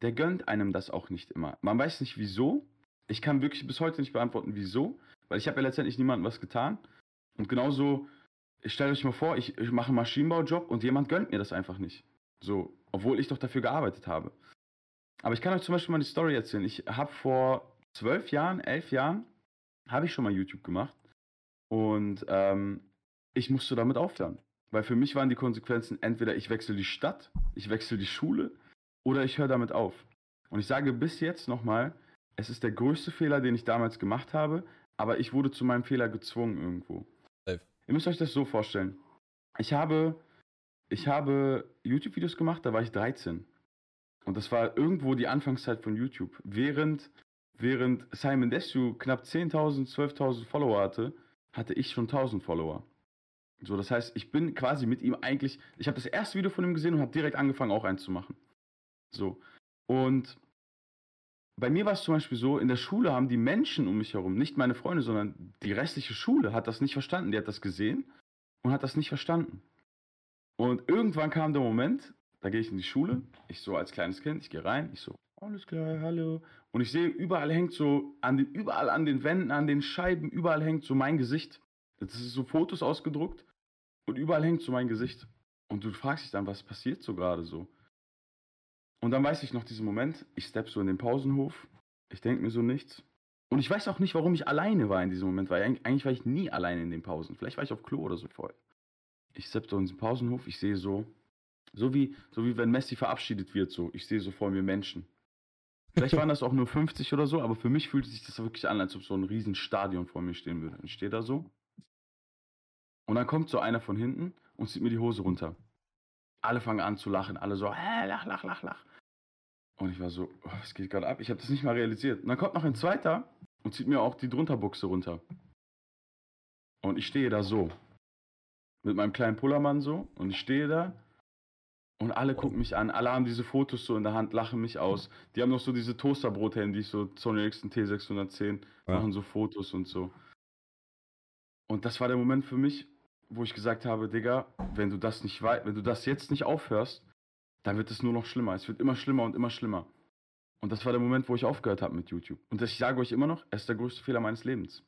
der gönnt einem das auch nicht immer. Man weiß nicht wieso. Ich kann wirklich bis heute nicht beantworten, wieso, weil ich habe ja letztendlich niemandem was getan. Und genauso, ich stelle euch mal vor, ich, ich mache einen Maschinenbaujob und jemand gönnt mir das einfach nicht. So, obwohl ich doch dafür gearbeitet habe. Aber ich kann euch zum Beispiel mal die Story erzählen. Ich habe vor zwölf Jahren, elf Jahren, habe ich schon mal YouTube gemacht. Und ähm, ich musste damit aufhören. Weil für mich waren die Konsequenzen entweder ich wechsle die Stadt, ich wechsle die Schule oder ich höre damit auf. Und ich sage bis jetzt nochmal, es ist der größte Fehler, den ich damals gemacht habe, aber ich wurde zu meinem Fehler gezwungen irgendwo. Ihr müsst euch das so vorstellen. Ich habe, ich habe YouTube-Videos gemacht, da war ich 13. Und das war irgendwo die Anfangszeit von YouTube. Während, während Simon Desue knapp 10.000, 12.000 Follower hatte, hatte ich schon 1.000 Follower. So, das heißt, ich bin quasi mit ihm eigentlich, ich habe das erste Video von ihm gesehen und habe direkt angefangen, auch eins zu machen. So. Und bei mir war es zum Beispiel so, in der Schule haben die Menschen um mich herum, nicht meine Freunde, sondern die restliche Schule hat das nicht verstanden. Die hat das gesehen und hat das nicht verstanden. Und irgendwann kam der Moment, da gehe ich in die Schule, ich so als kleines Kind, ich gehe rein, ich so, alles klar, hallo. Und ich sehe, überall hängt so, an den, überall an den Wänden, an den Scheiben, überall hängt so mein Gesicht. Das ist so Fotos ausgedruckt und überall hängt so mein Gesicht. Und du fragst dich dann, was passiert so gerade so? Und dann weiß ich noch diesen Moment, ich stepp so in den Pausenhof, ich denke mir so nichts. Und ich weiß auch nicht, warum ich alleine war in diesem Moment, weil eigentlich, war ich nie alleine in den Pausen. Vielleicht war ich auf Klo oder so voll. Ich stepp so in den Pausenhof, ich sehe so, so wie, so wie wenn Messi verabschiedet wird, so. Ich sehe so vor mir Menschen. Vielleicht waren das auch nur 50 oder so, aber für mich fühlte sich das wirklich an, als ob so ein riesen Stadion vor mir stehen würde. Ich stehe da so. Und dann kommt so einer von hinten und zieht mir die Hose runter. Alle fangen an zu lachen, alle so, hä, lach, lach, lach, lach. Und ich war so, oh, was geht gerade ab? Ich habe das nicht mal realisiert. Und dann kommt noch ein zweiter und zieht mir auch die Drunterbuchse runter. Und ich stehe da so. Mit meinem kleinen Pullermann so. Und ich stehe da. Und alle gucken mich an. Alle haben diese Fotos so in der Hand, lachen mich aus. Die haben noch so diese Toasterbrot-Handys, so Sony Ericsson T610, Ja. machen so Fotos und so. Und das war der Moment für mich, wo ich gesagt habe, Digga, wenn du das nicht wenn du das jetzt nicht aufhörst, dann wird es nur noch schlimmer. Es wird immer schlimmer und immer schlimmer. Und das war der Moment, wo ich aufgehört habe mit YouTube. Und das, ich sage euch immer noch, es ist der größte Fehler meines Lebens.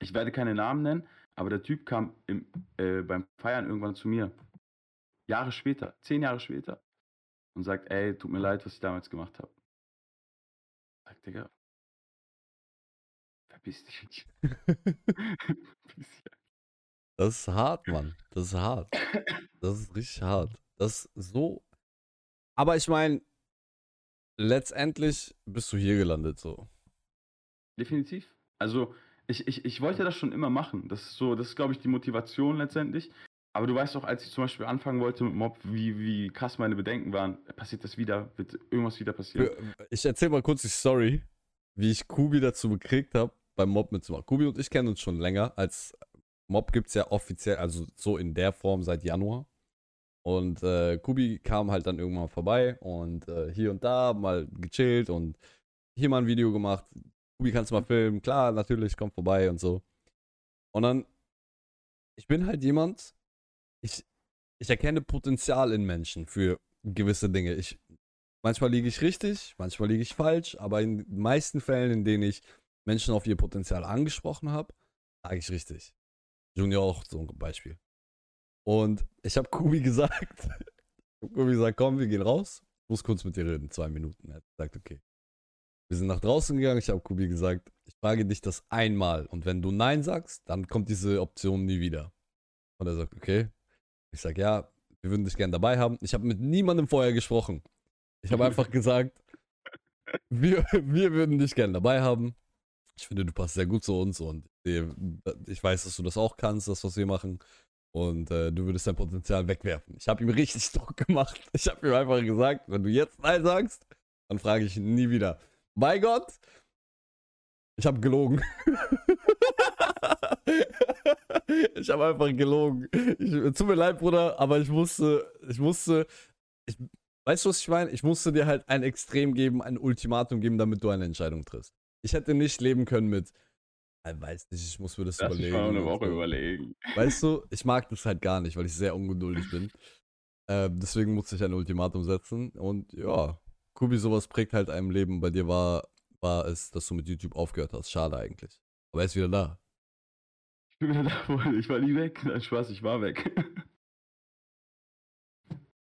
Ich werde keine Namen nennen, aber der Typ kam im, äh, beim Feiern irgendwann zu mir. Jahre später, zehn Jahre später. Und sagt, ey, tut mir leid, was ich damals gemacht habe. Sag, Digga. Verpiss dich. Verpiss dich. Das ist hart, Mann. Das ist hart. Das ist richtig hart. Das ist so. Aber ich meine, letztendlich bist du hier gelandet, so. Definitiv. Also, ich, ich, ich wollte das schon immer machen. Das ist so, das ist, glaube ich, die Motivation letztendlich. Aber du weißt auch, als ich zum Beispiel anfangen wollte mit Mob, wie, wie krass meine Bedenken waren, passiert das wieder, wird irgendwas wieder passieren. Ich erzähl mal kurz die Story, wie ich Kubi dazu gekriegt habe, beim Mob mitzumachen. Kubi und ich kennen uns schon länger. Als Mob gibt es ja offiziell, also so in der Form seit Januar. Und äh, Kubi kam halt dann irgendwann vorbei und äh, hier und da mal gechillt und hier mal ein Video gemacht. Kubi, kannst du mal filmen? Klar, natürlich, komm vorbei und so. Und dann, ich bin halt jemand, ich, ich erkenne Potenzial in Menschen für gewisse Dinge. Ich, manchmal liege ich richtig, manchmal liege ich falsch, aber in den meisten Fällen, in denen ich Menschen auf ihr Potenzial angesprochen habe, lag ich richtig. Junior auch so ein Beispiel. Und ich habe Kubi gesagt, ich Kubi gesagt, komm, wir gehen raus, ich muss kurz mit dir reden, zwei Minuten. Er hat gesagt, okay. Wir sind nach draußen gegangen, ich habe Kubi gesagt, ich frage dich das einmal und wenn du Nein sagst, dann kommt diese Option nie wieder. Und er sagt, okay. Ich sag, ja, wir würden dich gerne dabei haben. Ich habe mit niemandem vorher gesprochen. Ich habe einfach gesagt, wir, wir würden dich gerne dabei haben. Ich finde, du passt sehr gut zu uns und ich weiß, dass du das auch kannst, das, was wir machen. Und äh, du würdest dein Potenzial wegwerfen. Ich habe ihm richtig Druck gemacht. Ich habe ihm einfach gesagt, wenn du jetzt Nein sagst, dann frage ich nie wieder. Bei Gott, ich habe gelogen. ich habe einfach gelogen. Ich, tut mir leid, Bruder, aber ich musste, ich musste, ich, weißt du, was ich meine? Ich musste dir halt ein Extrem geben, ein Ultimatum geben, damit du eine Entscheidung triffst. Ich hätte nicht leben können mit, ich weiß nicht, ich muss mir das Lass überlegen. mal eine Woche überlegen. Weißt du, ich mag das halt gar nicht, weil ich sehr ungeduldig bin. Ähm, deswegen musste ich ein Ultimatum setzen. Und ja, Kubi, sowas prägt halt einem Leben. Bei dir war, war es, dass du mit YouTube aufgehört hast. Schade eigentlich. Aber er ist wieder da. Ich bin wieder da. Ich war nie weg. Nein, Spaß, ich war weg.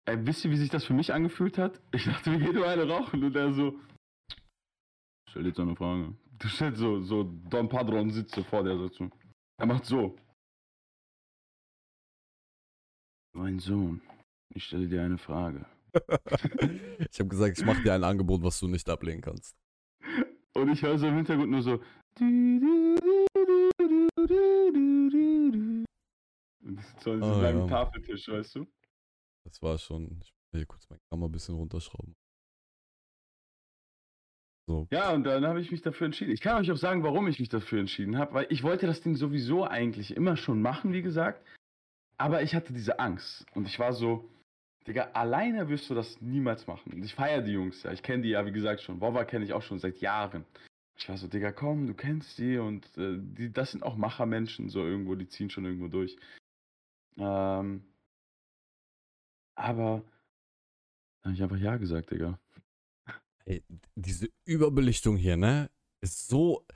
Ey, wisst ihr, wie sich das für mich angefühlt hat? Ich dachte, wir gehen nur eine rauchen und er so. Stell dir jetzt eine Frage. Du stellst so, so Don Padron sitzt so vor der Sitzung. Er macht so. Mein Sohn, ich stelle dir eine Frage. ich habe gesagt, ich mache dir ein Angebot, was du nicht ablehnen kannst. Und ich höre so im Hintergrund nur so. Und das ist so diesem Oh, ja. Tafeltisch, weißt du? Das war schon. Ich will hier kurz meine Kamera ein bisschen runterschrauben. So. Ja, und dann habe ich mich dafür entschieden. Ich kann euch auch sagen, warum ich mich dafür entschieden habe, weil ich wollte das Ding sowieso eigentlich immer schon machen, wie gesagt. Aber ich hatte diese Angst. Und ich war so, Digga, alleine wirst du das niemals machen. Und ich feiere die Jungs ja. Ich kenne die ja, wie gesagt, schon. Wova kenne ich auch schon seit Jahren. Ich war so, Digga, komm, du kennst die und äh, die, das sind auch Machermenschen, so irgendwo, die ziehen schon irgendwo durch. Ähm, aber dann habe ich einfach Ja gesagt, Digga. Ey, diese Überbelichtung hier, ne? Ist so.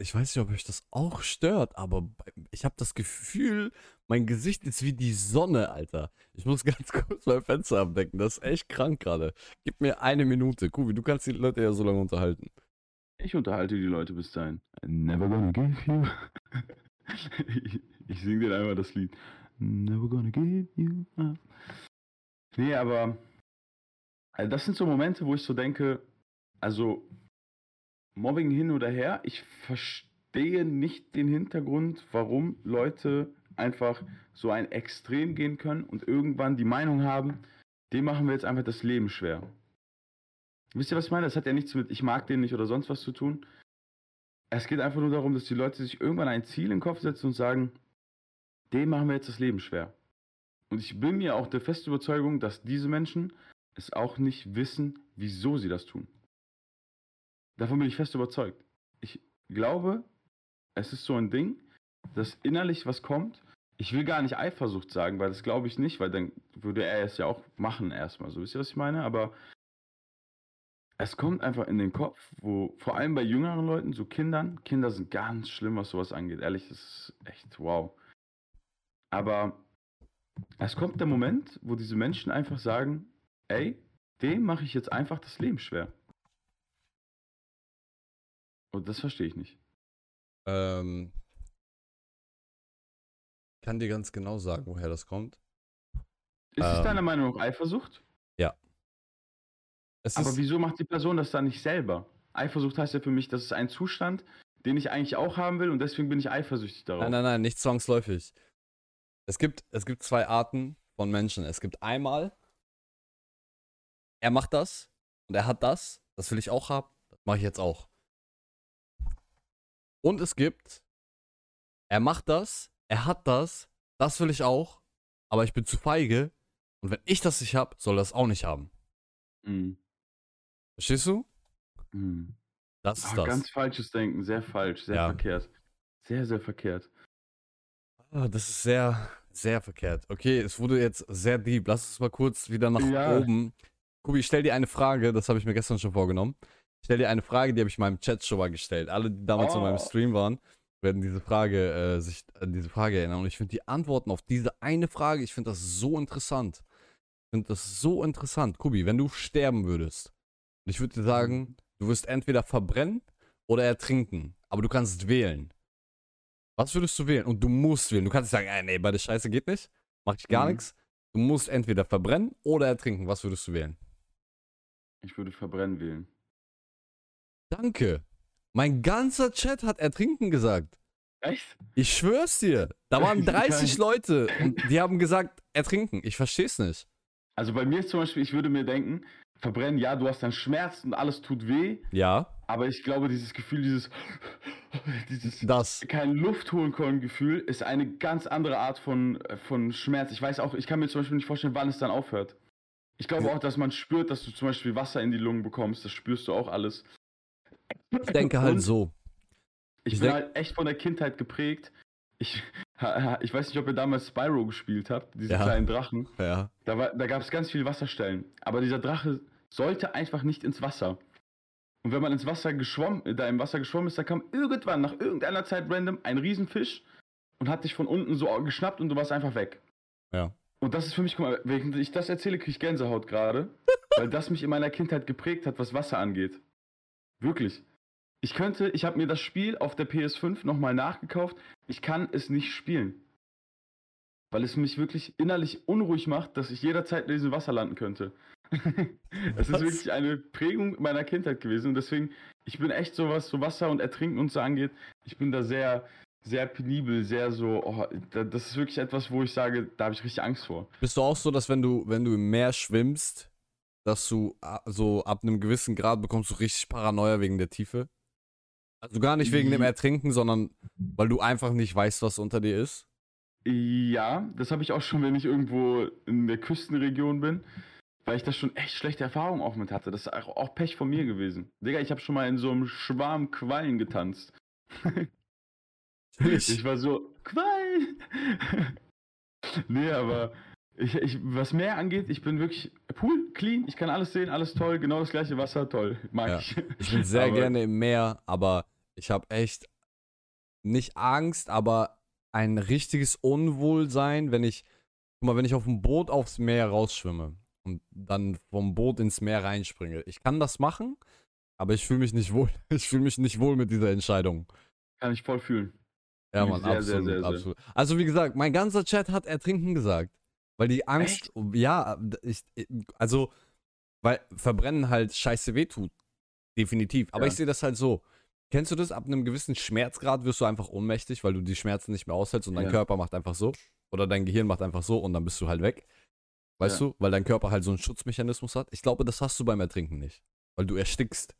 Ich weiß nicht, ob euch das auch stört, aber ich habe das Gefühl, mein Gesicht ist wie die Sonne, Alter. Ich muss ganz kurz mein Fenster abdecken. Das ist echt krank gerade. Gib mir eine Minute. Kubi, du kannst die Leute ja so lange unterhalten. Ich unterhalte die Leute bis dahin. Never gonna give you. ich ich singe dir einmal das Lied. Never gonna give you. Nee, aber also das sind so Momente, wo ich so denke, also Mobbing hin oder her, ich verstehe nicht den Hintergrund, warum Leute einfach so ein Extrem gehen können und irgendwann die Meinung haben, dem machen wir jetzt einfach das Leben schwer. Wisst ihr, was ich meine? Das hat ja nichts mit ich mag den nicht oder sonst was zu tun. Es geht einfach nur darum, dass die Leute sich irgendwann ein Ziel in den Kopf setzen und sagen, dem machen wir jetzt das Leben schwer. Und ich bin mir auch der festen Überzeugung, dass diese Menschen es auch nicht wissen, wieso sie das tun. Davon bin ich fest überzeugt. Ich glaube, es ist so ein Ding, dass innerlich was kommt. Ich will gar nicht Eifersucht sagen, weil das glaube ich nicht, weil dann würde er es ja auch machen erstmal. So wisst ihr, was ich meine? Aber es kommt einfach in den Kopf, wo vor allem bei jüngeren Leuten, so Kindern, Kinder sind ganz schlimm, was sowas angeht. Ehrlich, das ist echt wow. Aber es kommt der Moment, wo diese Menschen einfach sagen, ey, dem mache ich jetzt einfach das Leben schwer. Und das verstehe ich nicht. Ähm, ich kann dir ganz genau sagen, woher das kommt. Ist es Ähm. deiner Meinung nach Eifersucht? Es Aber wieso macht die Person das dann nicht selber? Eifersucht heißt ja für mich, das ist ein Zustand, den ich eigentlich auch haben will und deswegen bin ich eifersüchtig darauf. nein, nein, nein, nicht zwangsläufig. Es gibt, es gibt zwei Arten von Menschen. Es gibt einmal, er macht das und er hat das, das will ich auch haben, das mache ich jetzt auch. Und es gibt, er macht das, er hat das, das will ich auch, aber ich bin zu feige und wenn ich das nicht habe, soll er das auch nicht haben. Mhm. Verstehst du? Mhm. Das ist Ah, das. Ganz falsches Denken, sehr falsch, sehr Ja. verkehrt. Sehr, sehr verkehrt. Ah, Das ist sehr, sehr verkehrt. Okay, es wurde jetzt sehr deep. Lass uns mal kurz wieder nach Ja. oben. Kubi, ich stell dir eine Frage, das habe ich mir gestern schon vorgenommen. Ich stell dir eine Frage, die habe ich meinem Chat schon mal gestellt. Alle, die damals in meinem Oh. Stream waren, werden diese Frage, äh, sich an diese Frage erinnern. Und ich finde die Antworten auf diese eine Frage, ich finde das so interessant. Ich finde das so interessant. Kubi, wenn du sterben würdest, und ich würde dir sagen, du wirst entweder verbrennen oder ertrinken, aber du kannst wählen. Was würdest du wählen? Und du musst wählen. Du kannst nicht sagen, ey, nee, bei der Scheiße geht nicht. Mach ich gar Mhm. nichts. Du musst entweder verbrennen oder ertrinken. Was würdest du wählen? Ich würde verbrennen wählen. Danke. Mein ganzer Chat hat ertrinken gesagt. Echt? Ich schwör's dir. Da waren Geil. 30 Leute und die haben gesagt, ertrinken. Ich versteh's nicht. Also bei mir ist zum Beispiel, ich würde mir denken, verbrennen, ja, du hast dann Schmerz und alles tut weh, Ja, aber ich glaube, dieses Gefühl, dieses, dieses das. kein Luft holen können Gefühl ist eine ganz andere Art von, äh, von Schmerz. Ich weiß auch, ich kann mir zum Beispiel nicht vorstellen, wann es dann aufhört. Ich glaube auch, dass man spürt, dass du zum Beispiel Wasser in die Lungen bekommst. Das spürst du auch alles. Ich denke halt Und so. Ich, ich bin halt echt von der Kindheit geprägt. Ich, ich weiß nicht, ob ihr damals Spyro gespielt habt, diese Ja. kleinen Drachen. Ja. Da, war- da gab es ganz viele Wasserstellen. Aber dieser Drache sollte einfach nicht ins Wasser. Und wenn man ins Wasser geschwommen, da im Wasser geschwommen ist, da kam irgendwann nach irgendeiner Zeit random ein Riesenfisch und hat dich von unten so geschnappt und du warst einfach weg. Ja. Und das ist für mich, guck mal, während ich das erzähle, kriege ich Gänsehaut gerade, weil das mich in meiner Kindheit geprägt hat, was Wasser angeht. Wirklich. Ich könnte, ich habe mir das Spiel auf der PS5 nochmal nachgekauft. Ich kann es nicht spielen. Weil es mich wirklich innerlich unruhig macht, dass ich jederzeit in diesem Wasser landen könnte. es ist wirklich eine Prägung meiner Kindheit gewesen und deswegen, ich bin echt so was so Wasser und Ertrinken und so angeht, ich bin da sehr, sehr penibel, sehr so, oh, da- das ist wirklich etwas, wo ich sage, da habe ich richtig Angst vor. Bist du auch so, dass wenn du, wenn du im Meer schwimmst, dass du so ab einem gewissen Grad bekommst du richtig Paranoia wegen der Tiefe? Also gar nicht wegen dem Ertrinken, sondern weil du einfach nicht weißt, was unter dir ist? Ja, das habe ich auch schon, wenn ich irgendwo in der Küstenregion bin, weil ich da schon echt schlechte Erfahrungen auch mit hatte. Das ist auch auch Pech von mir gewesen. Digga, ich habe schon mal in so einem Schwarm Quallen getanzt. Ich war so, Quallen! nee, aber ich, ich, was Meer angeht, ich bin wirklich Pool, clean, ich kann alles sehen, alles toll, genau das gleiche Wasser, toll, mag Ja. ich. Ich bin sehr Aber- gerne im Meer, aber ich habe echt nicht Angst, aber ein richtiges Unwohlsein, wenn ich, guck mal, wenn ich auf dem Boot aufs Meer rausschwimme und dann vom Boot ins Meer reinspringe. Ich kann das machen, aber ich fühle mich nicht wohl. Ich fühle mich nicht wohl mit dieser Entscheidung. Kann ich voll fühlen. Ja, Mann, ich sehr, absolut, sehr, sehr. absolut. Also wie gesagt, mein ganzer Chat hat Ertrinken gesagt. Weil die Angst, ja, ich, also, weil Verbrennen halt scheiße wehtut. Definitiv. Aber Ja. ich sehe das halt so. Kennst du das? Ab einem gewissen Schmerzgrad wirst du einfach ohnmächtig, weil du die Schmerzen nicht mehr aushältst und dein Ja. Körper macht einfach so. Oder dein Gehirn macht einfach so und dann bist du halt weg. Weißt Ja. du? Weil dein Körper halt so einen Schutzmechanismus hat. Ich glaube, das hast du beim Ertrinken nicht. Weil du erstickst.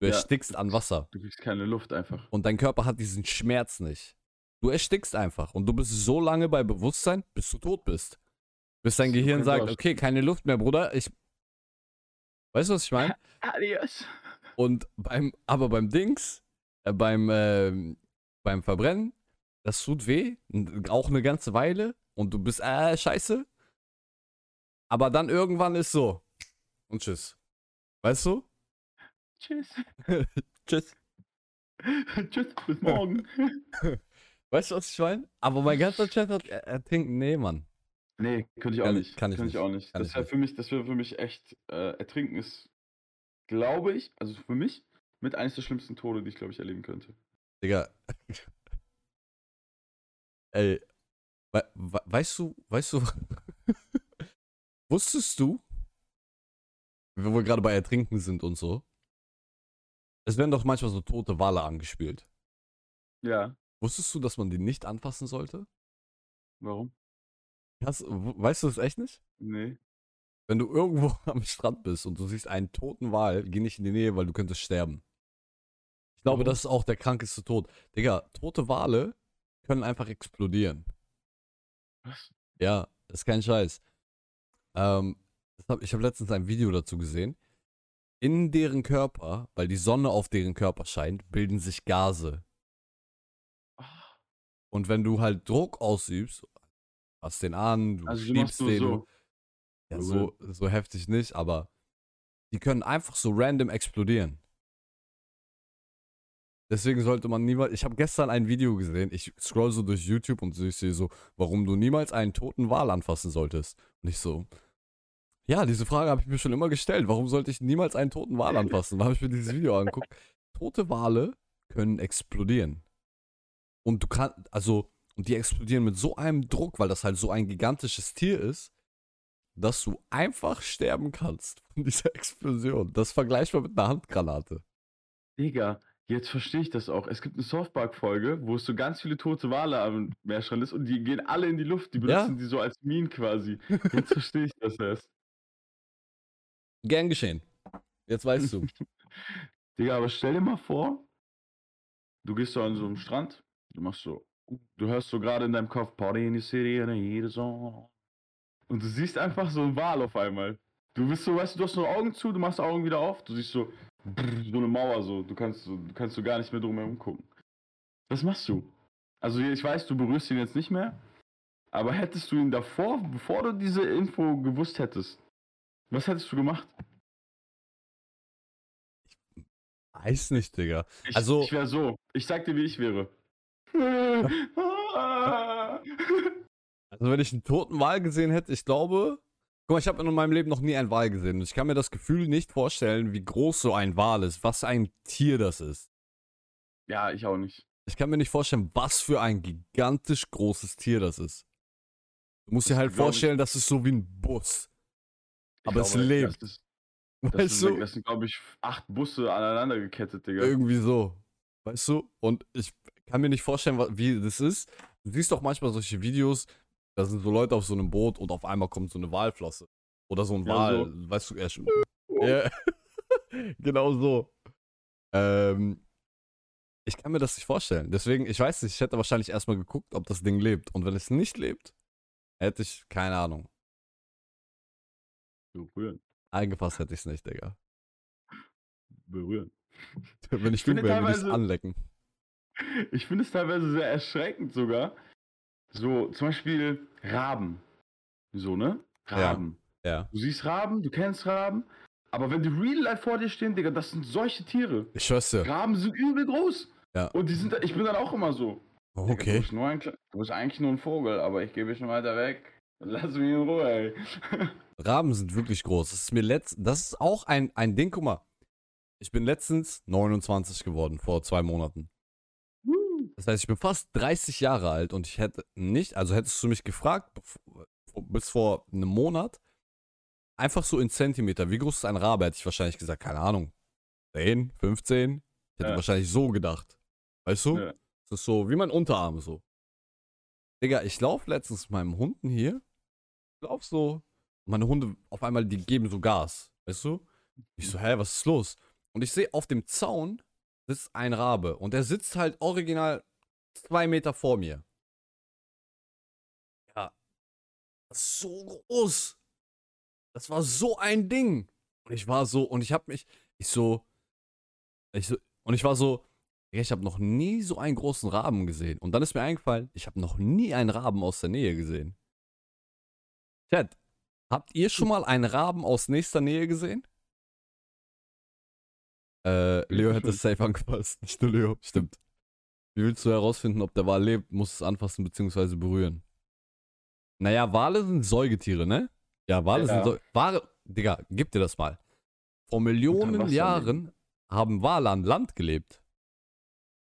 Du erstickst an Wasser. Du kriegst keine Luft einfach. Und dein Körper hat diesen Schmerz nicht. Du erstickst einfach. Und du bist so lange bei Bewusstsein, bis du tot bist. Bis dein Gehirn sagt, das. okay, keine Luft mehr, Bruder. Ich. Weißt du, was ich meine? Adios! Und beim, aber beim Dings, äh, beim, ähm, beim Verbrennen, das tut weh. Auch eine ganze Weile. Und du bist, äh, scheiße. Aber dann irgendwann ist so. Und tschüss. Weißt du? Tschüss. Tschüss. Tschüss, bis morgen. Weißt du, was ich meine? Aber mein ganzer Chat hat er- ertrinken. Nee, Mann. Nee, könnte ich auch Kann- nicht. kann ich könnte nicht. ich auch nicht. Kann das wäre nicht. für mich, das wäre für mich echt, äh, Ertrinken ist, glaube ich, also für mich, mit eines der schlimmsten Tode, die ich, glaube ich, erleben könnte. Digga. Ey, we we weißt du, weißt du, wusstest du, wenn wir gerade bei Ertrinken sind und so, es werden doch manchmal so tote Wale angespielt. Ja. Wusstest du, dass man die nicht anfassen sollte? Warum? Hast, weißt du das echt nicht? Nee. Wenn du irgendwo am Strand bist und du siehst einen toten Wal, geh nicht in die Nähe, weil du könntest sterben. Ich glaube, Warum? das ist auch der krankeste Tod. Digga, tote Wale können einfach explodieren. Was? Ja, ist kein Scheiß. Ähm, hab, ich habe letztens ein Video dazu gesehen. In deren Körper, weil die Sonne auf deren Körper scheint, bilden sich Gase. Und wenn du halt Druck ausübst, hast den an, du Also schiebst den, so. ja, so, so heftig nicht, aber die können einfach so random explodieren. Deswegen sollte man niemals. Ich habe gestern ein Video gesehen. Ich scroll so durch YouTube und ich sehe so, warum du niemals einen toten Wal anfassen solltest. Und ich so, ja, diese Frage habe ich mir schon immer gestellt. Warum sollte ich niemals einen toten Wal anfassen? Da habe ich mir dieses Video angeguckt. Tote Wale können explodieren. Und du kannst, also, und die explodieren mit so einem Druck, weil das halt so ein gigantisches Tier ist, dass du einfach sterben kannst von dieser Explosion. Das vergleichbar mit einer Handgranate. Digga, jetzt verstehe ich das auch. Es gibt eine South Park-Folge, wo es so ganz viele tote Wale am Meerstrand ist und die gehen alle in die Luft. Die Ja. benutzen die so als Minen quasi. Jetzt verstehe ich das erst. Gern geschehen. Jetzt weißt du. Digga, aber stell dir mal vor, du gehst so an so einem Strand, du machst so, du hörst so gerade in deinem Kopf Party in the City and jede Song. Und du siehst einfach so einen Wal auf einmal. Du bist so, weißt du, du hast nur Augen zu, du machst Augen wieder auf, du siehst so, so eine Mauer so, du kannst so, du kannst so gar nicht mehr drumherum gucken. Was machst du? Also ich weiß, du berührst ihn jetzt nicht mehr, aber hättest du ihn davor, bevor du diese Info gewusst hättest, was hättest du gemacht? Weiß nicht, Digga. Ich, Also- ich wäre so. Ich sag dir, wie ich wäre. Also wenn ich einen toten Wal gesehen hätte, ich glaube. Guck mal, ich habe in meinem Leben noch nie einen Wal gesehen. Ich kann mir das Gefühl nicht vorstellen, wie groß so ein Wal ist, was ein Tier das ist. ja, ich auch nicht. Ich kann mir nicht vorstellen, was für ein gigantisch großes Tier das ist. Du musst dir halt glaub ich- vorstellen, das ist so wie ein Bus. Aber es glaube, lebt. Das, ist, das, Weißt du? das sind, glaube ich, acht Busse aneinander gekettet, Digga. Irgendwie so. Weißt du? Und ich kann mir nicht vorstellen, wie das ist. Du siehst doch manchmal solche Videos, da sind so Leute auf so einem Boot und auf einmal kommt so eine Walflosse. Oder so ein Ja, Wal, so. weißt du, er schon. Ja. genau so. Ähm, ich kann mir das nicht vorstellen. Deswegen, ich weiß nicht, ich hätte wahrscheinlich erstmal geguckt, ob das Ding lebt. Und wenn es nicht lebt, hätte ich keine Ahnung. Berühren. Eingefasst hätte ich es nicht, Digga. Berühren. Wenn ich, Ich finde du wäre, würde ich es anlecken. Ich finde es teilweise sehr erschreckend sogar. So, zum Beispiel Raben. So, ne? Ja. Raben. Ja. Du siehst Raben, du kennst Raben. Aber wenn die real life vor dir stehen, Digga, das sind solche Tiere. Ich schwör's dir. Raben sind übel groß. Ja. Und die sind, ich bin dann auch immer so. Digga, Du Okay. bist, nur ein, du bist eigentlich nur ein Vogel, aber ich gebe dich schon weiter weg. Lass mich in Ruhe, ey. Raben sind wirklich groß. Das ist mir letzt, das ist auch ein, ein Ding, guck mal. Ich bin letztens 29 geworden, vor zwei Monaten. Das heißt, ich bin fast 30 Jahre alt und ich hätte nicht, also hättest du mich gefragt, bis vor einem Monat, einfach so in Zentimeter, wie groß ist ein Rabe, hätte ich wahrscheinlich gesagt, keine Ahnung, 10, 15. Ich hätte Ja. wahrscheinlich so gedacht. Weißt du? Ja. Das ist so wie mein Unterarm so. Digga, ich laufe letztens mit meinem Hunden hier. Ich lauf so. Und meine Hunde auf einmal, die geben so Gas. Weißt du? Ich so, hä, was ist los? Und ich sehe auf dem Zaun sitzt ein Rabe. Und der sitzt halt original zwei Meter vor mir. Ja. Das ist so groß. Das war so ein Ding. Und ich war so, und ich hab mich, ich so, ich so, und ich war so, ja, ich habe noch nie so einen großen Raben gesehen. Und dann ist mir eingefallen, ich habe noch nie einen Raben aus der Nähe gesehen. Chat, habt ihr schon mal einen Raben aus nächster Nähe gesehen? Äh, Leo hätte es safe angefasst. Nicht nur Leo, stimmt. Wie willst du herausfinden, ob der Wal lebt? Muss es anfassen bzw. berühren. Naja, Wale sind Säugetiere, ne? Ja, Wale Ja. sind Säugetiere. Wale, Digga, gib dir das mal. Vor Millionen Jahren haben Wale an Land gelebt?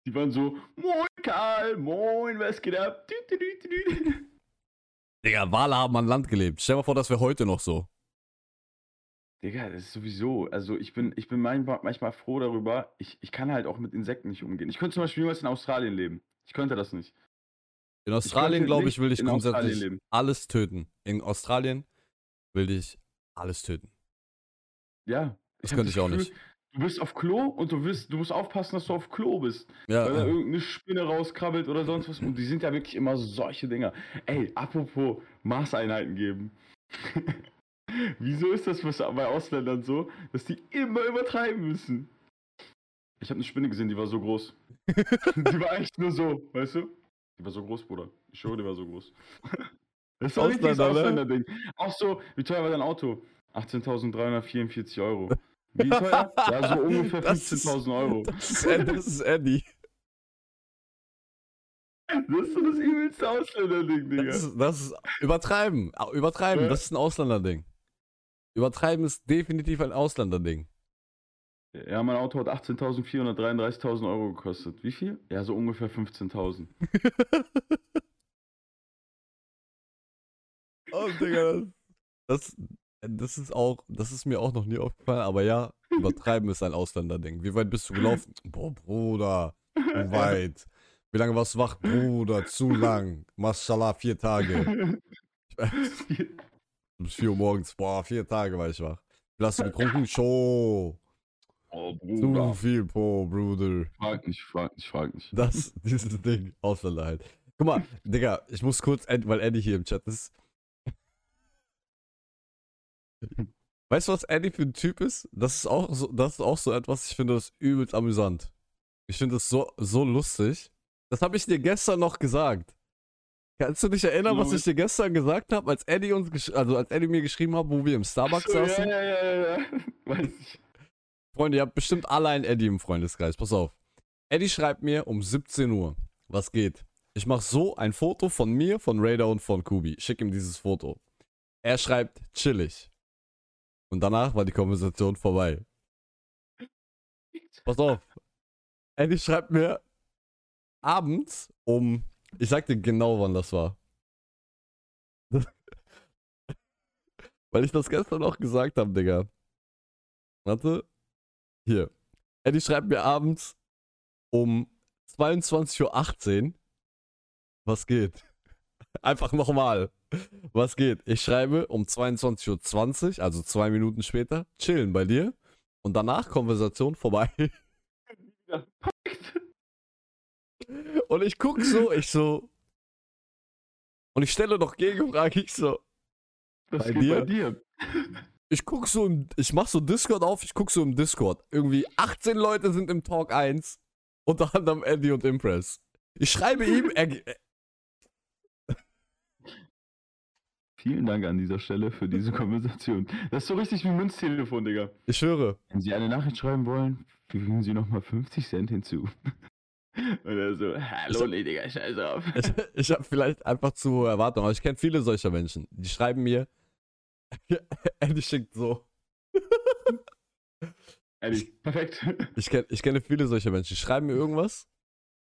Die waren so, moin Karl, moin, was geht ab? Digga, Wale haben an Land gelebt. Stell dir mal vor, das wäre heute noch so. Digga, das ist sowieso, also ich bin, ich bin manchmal, manchmal froh darüber, ich, ich kann halt auch mit Insekten nicht umgehen. Ich könnte zum Beispiel niemals in Australien leben. Ich könnte das nicht. In Australien, glaube ich, will ich grundsätzlich alles töten. In Australien will ich alles töten. Ja. Das könnte ich auch Gefühl, nicht. Du bist auf Klo und du, wirst, du musst aufpassen, dass du auf Klo bist. Weil da Ja, irgendeine Spinne rauskrabbelt oder sonst was. Und die sind ja wirklich immer solche Dinger. Ey, apropos Maßeinheiten geben. Wieso ist das bei Ausländern so, dass die immer übertreiben müssen? Ich habe eine Spinne gesehen, die war so groß. die war echt nur so, weißt du? Die war so groß, Bruder. Ich schwöre, die war so groß. Das ist Ausländer, ne? Ausländer-Ding. Auch so, wie teuer war dein Auto? 18.344 Euro. Wie teuer? Ja, so ungefähr Das ist- 15.000 Euro. das ist, das ist Eddie. Das ist so das übelste Ausländer-Ding, Digga. Das ist, das ist übertreiben. Übertreiben, Ja. das ist ein Ausländerding. Übertreiben ist definitiv ein Ausländerding. Ja, mein Auto hat 18.433.000 Euro gekostet. Wie viel? Ja, so ungefähr 15.000. Oh, Digga, das, das ist auch, das ist mir auch noch nie aufgefallen, aber ja, übertreiben ist ein Ausländerding. Wie weit bist du gelaufen? Boah, Bruder, zu weit. Wie lange warst du wach? Bruder, zu lang. Mashallah, vier Tage. Bis 4 Uhr morgens. Boah, vier Tage war ich wach. Hast du getrunken? Show. oh, Zu Bruder. viel, Bro, Bruder. Frag nicht, frag nicht, frag nicht. Das, dieses Ding, Ausländer halt. Guck mal, Digga, ich muss kurz, weil Eddie hier im Chat ist. Weißt du, was Eddie für ein Typ ist? Das ist auch so, das ist auch so etwas, ich finde das übelst amüsant. Ich finde das so, so lustig. Das habe ich dir gestern noch gesagt. Kannst du dich erinnern, was ich dir gestern gesagt habe, als Eddie uns, also als Eddie mir geschrieben hat, wo wir im Starbucks So, saßen? ja, ja, ja, ja. Weiß ich. Freunde, ihr habt bestimmt alle einen Eddie im Freundeskreis. Pass auf. Eddie schreibt mir um 17 Uhr. Was geht? Ich mache so ein Foto von mir, von Raider und von Kubi. Schick ihm dieses Foto. Er schreibt chillig. Und danach war die Konversation vorbei. Pass auf. Eddie schreibt mir abends um. Ich sag dir genau, wann das war. Weil ich das gestern auch gesagt habe, Digga. Warte. Hier. Eddie schreibt mir abends um 22.18 Uhr. Was geht? Einfach nochmal. Was geht? Ich schreibe um 22.20 Uhr, also zwei Minuten später, chillen bei dir. Und danach Konversation vorbei. Ja. Und ich guck so, ich so. Und ich stelle noch Gegenfrage, ich so. Das Bei dir? bei dir. Ich guck so, im, ich mach so Discord auf, ich guck so im Discord. Irgendwie 18 Leute sind im Talk 1. Unter anderem Eddie und Impress. Ich schreibe ihm, er, Vielen Dank an dieser Stelle für diese Konversation. Das ist so richtig wie Münztelefon, Digga. ich schwöre, Wenn Sie eine Nachricht schreiben wollen, fügen Sie nochmal 50 Cent hinzu. Und er so, hallo, nee, Digga, scheiß auf. ich, ich habe vielleicht einfach zu hohe Erwartungen, aber ich kenne viele solcher Menschen. Die schreiben mir, Eddie schickt so. Ehrlich, perfekt. Ich, kenn, ich kenne viele solcher Menschen, die schreiben mir irgendwas,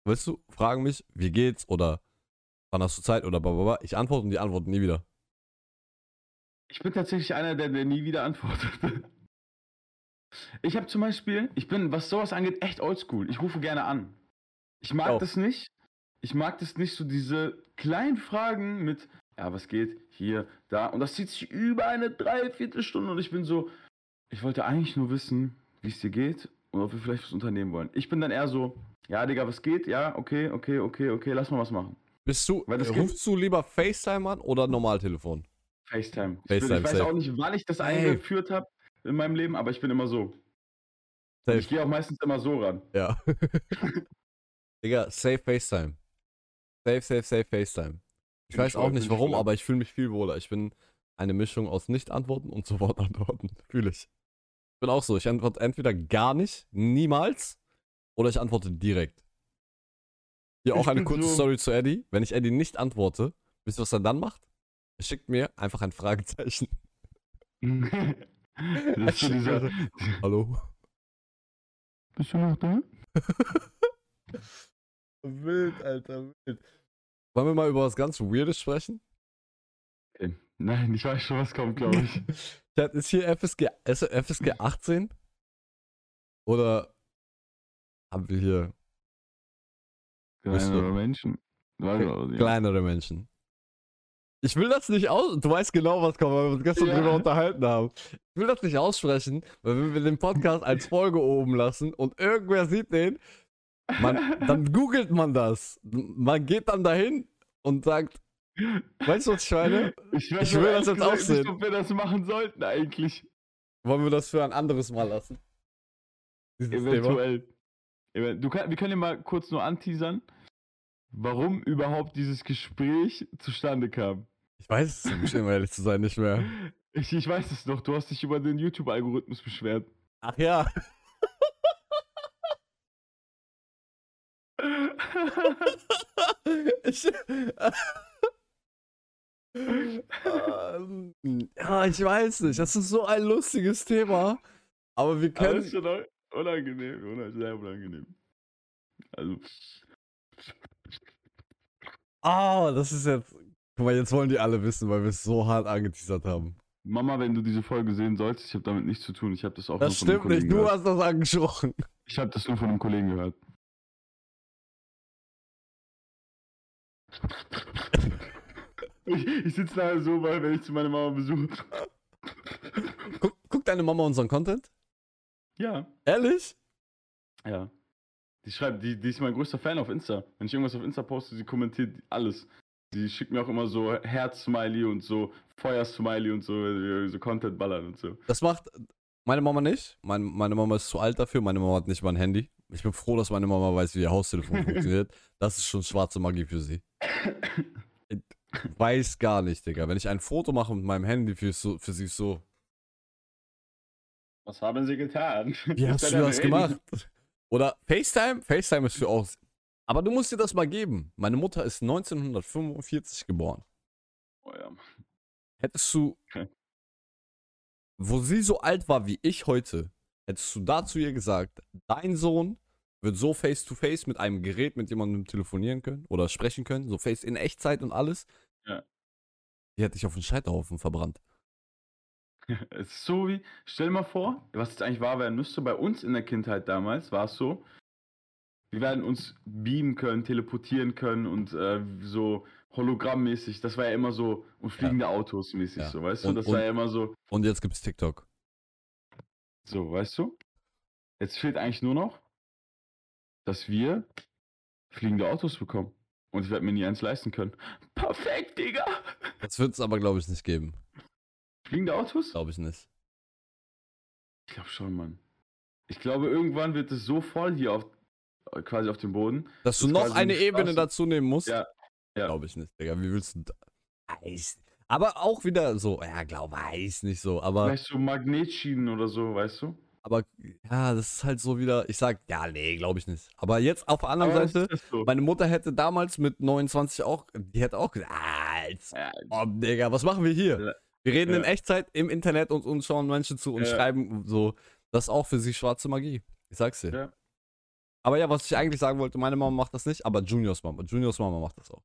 weißt du, fragen mich, wie geht's oder wann hast du Zeit oder blablabla. Ich antworte und die antworten nie wieder. Ich bin tatsächlich einer, der, der nie wieder antwortet. Ich habe zum Beispiel, ich bin, was sowas angeht, echt oldschool. Ich rufe gerne an. Ich mag Auch. das nicht. Ich mag das nicht, so diese kleinen Fragen mit, ja, was geht, hier, da. Und das zieht sich über eine Dreiviertelstunde und ich bin so, ich wollte eigentlich nur wissen, wie es dir geht und ob wir vielleicht was unternehmen wollen. Ich bin dann eher so, ja, Digga, was geht? Ja, okay, okay, okay, okay, lass mal was machen. Bist du, Weil das rufst du lieber FaceTime an oder Normaltelefon? FaceTime. Ich, FaceTime, bin, ich weiß safe. auch nicht, wann ich das Safe. eingeführt habe in meinem Leben, aber ich bin immer so. Und Ich Safe. gehe auch meistens immer so ran. Ja. Digga, safe FaceTime. Safe, safe, safe FaceTime. Ich Bin weiß auch nicht ich warum, aber ich fühle mich viel wohler. Ich bin eine Mischung aus Nicht-Antworten und Sofort-Antworten. Fühle ich. Ich bin auch so. Ich antworte entweder gar nicht, niemals, oder ich antworte direkt. Hier auch Ich eine bin kurze so- Story zu Eddie. Wenn ich Eddie nicht antworte, wisst ihr, was er dann macht? Er schickt mir einfach ein Fragezeichen. Hallo? Bist du noch da? wild, Alter, wild. Wollen wir mal über was ganz Weirdes sprechen? Okay. Nein, ich weiß schon, was kommt, glaube ich. Chat, ist hier FSG, ist FSG 18? Oder haben wir hier Kleinere Menschen. Auch nicht. kleinere Menschen? Ich will das nicht aus. Du weißt genau, was kommt, weil wir uns gestern Ja. drüber unterhalten haben. Ich will das nicht aussprechen, weil wenn wir den Podcast als Folge oben lassen und irgendwer sieht den, man, dann googelt man das. Man geht dann dahin und sagt, weißt du, was ich meine? Ich, Ich will das jetzt auch nicht, sehen. ob wir das machen sollten eigentlich. Wollen wir das für ein anderes Mal lassen? Dieses Thema. Eventuell. Eventuell. Du kann, wir können ja mal kurz nur anteasern, warum überhaupt dieses Gespräch zustande kam. Ich weiß es um ehrlich zu sein, nicht mehr. Ich, ich weiß es noch, du hast dich über den YouTube-Algorithmus beschwert. Ach ja. Ich, Ähm, ja, ich weiß nicht. Das ist so ein lustiges Thema. Aber wir Aber können. ist schon un- unangenehm, una- sehr unangenehm. Also, Ah, das ist jetzt. Guck mal, jetzt wollen die alle wissen, weil wir es so hart angeteasert haben. Mama, wenn du diese Folge sehen solltest, ich habe damit nichts zu tun. Ich habe das auch Das nur von einem stimmt nicht. Du gehört. hast das angesprochen. Ich habe das nur von einem Kollegen gehört. Ich, ich sitze nachher so, weil wenn ich zu meiner Mama besuche. Guck, guckt deine Mama unseren Content? Ja. Ehrlich? Ja. Die schreibt, die, die ist mein größter Fan auf Insta. Wenn ich irgendwas auf Insta poste, sie kommentiert alles. Sie schickt mir auch immer so Herz-Smiley und so Feuer-Smiley und so, so Content ballern und so. Das macht meine Mama nicht. Mein, meine Mama ist zu alt dafür. Meine Mama hat nicht mal ein Handy. Ich bin froh, dass meine Mama weiß, wie ihr Haustelefon funktioniert. Das ist schon schwarze Magie für sie. Ich weiß gar nicht, Digga. Wenn ich ein Foto mache mit meinem Handy, für, so, für sie so. Was haben sie getan? Wie hast du das gemacht? Oder FaceTime? FaceTime ist für auch. Aber du musst dir das mal geben. Meine Mutter ist 1945 geboren. Oh ja. Hättest du, Okay. wo sie so alt war wie ich heute, hättest du da zu ihr gesagt, dein Sohn wird so face to face mit einem Gerät mit jemandem telefonieren können oder sprechen können, so face in Echtzeit und alles. Ja. Die hätte ich auf den Scheiterhaufen verbrannt. Es ist so wie, stell dir mal vor, was jetzt eigentlich wahr werden müsste, bei uns in der Kindheit damals war es so, wir werden uns beamen können, teleportieren können und äh, so hologrammmäßig, das war ja immer so, und fliegende Autos mäßig Ja. so, weißt du, Und- das und- war ja immer so, Und jetzt gibt's TikTok. so, weißt du? Jetzt fehlt eigentlich nur noch, dass wir fliegende Autos bekommen. Und ich werde mir nie eins leisten können. Perfekt, Digga! Das wird es aber, glaube ich, nicht geben. Fliegende Autos? Glaube ich nicht. Ich glaube schon, Mann. Ich glaube, irgendwann wird es so voll hier auf quasi auf dem Boden. Dass du noch eine Ebene dazu nehmen musst? Ja, ja. Glaube ich nicht, Digga. Wie willst du da? Weiß. Aber auch wieder so, ja, glaub, weiß nicht so. Aber, Vielleicht so Magnetschienen oder so, weißt du? Aber ja, das ist halt so wieder, ich sag, ja, nee, glaube ich nicht. Aber jetzt auf der anderen Aber Seite, so? meine Mutter hätte damals mit 29 auch, die hätte auch gesagt, ah, oh, Digga, was machen wir hier? Wir reden in Ja. Echtzeit im Internet und uns schauen Menschen zu und Ja. schreiben so. Das ist auch für sie schwarze Magie. Ich sag's dir. Ja. Aber ja, was ich eigentlich sagen wollte, meine Mama macht das nicht, aber Juniors Mama. Juniors Mama macht das auch.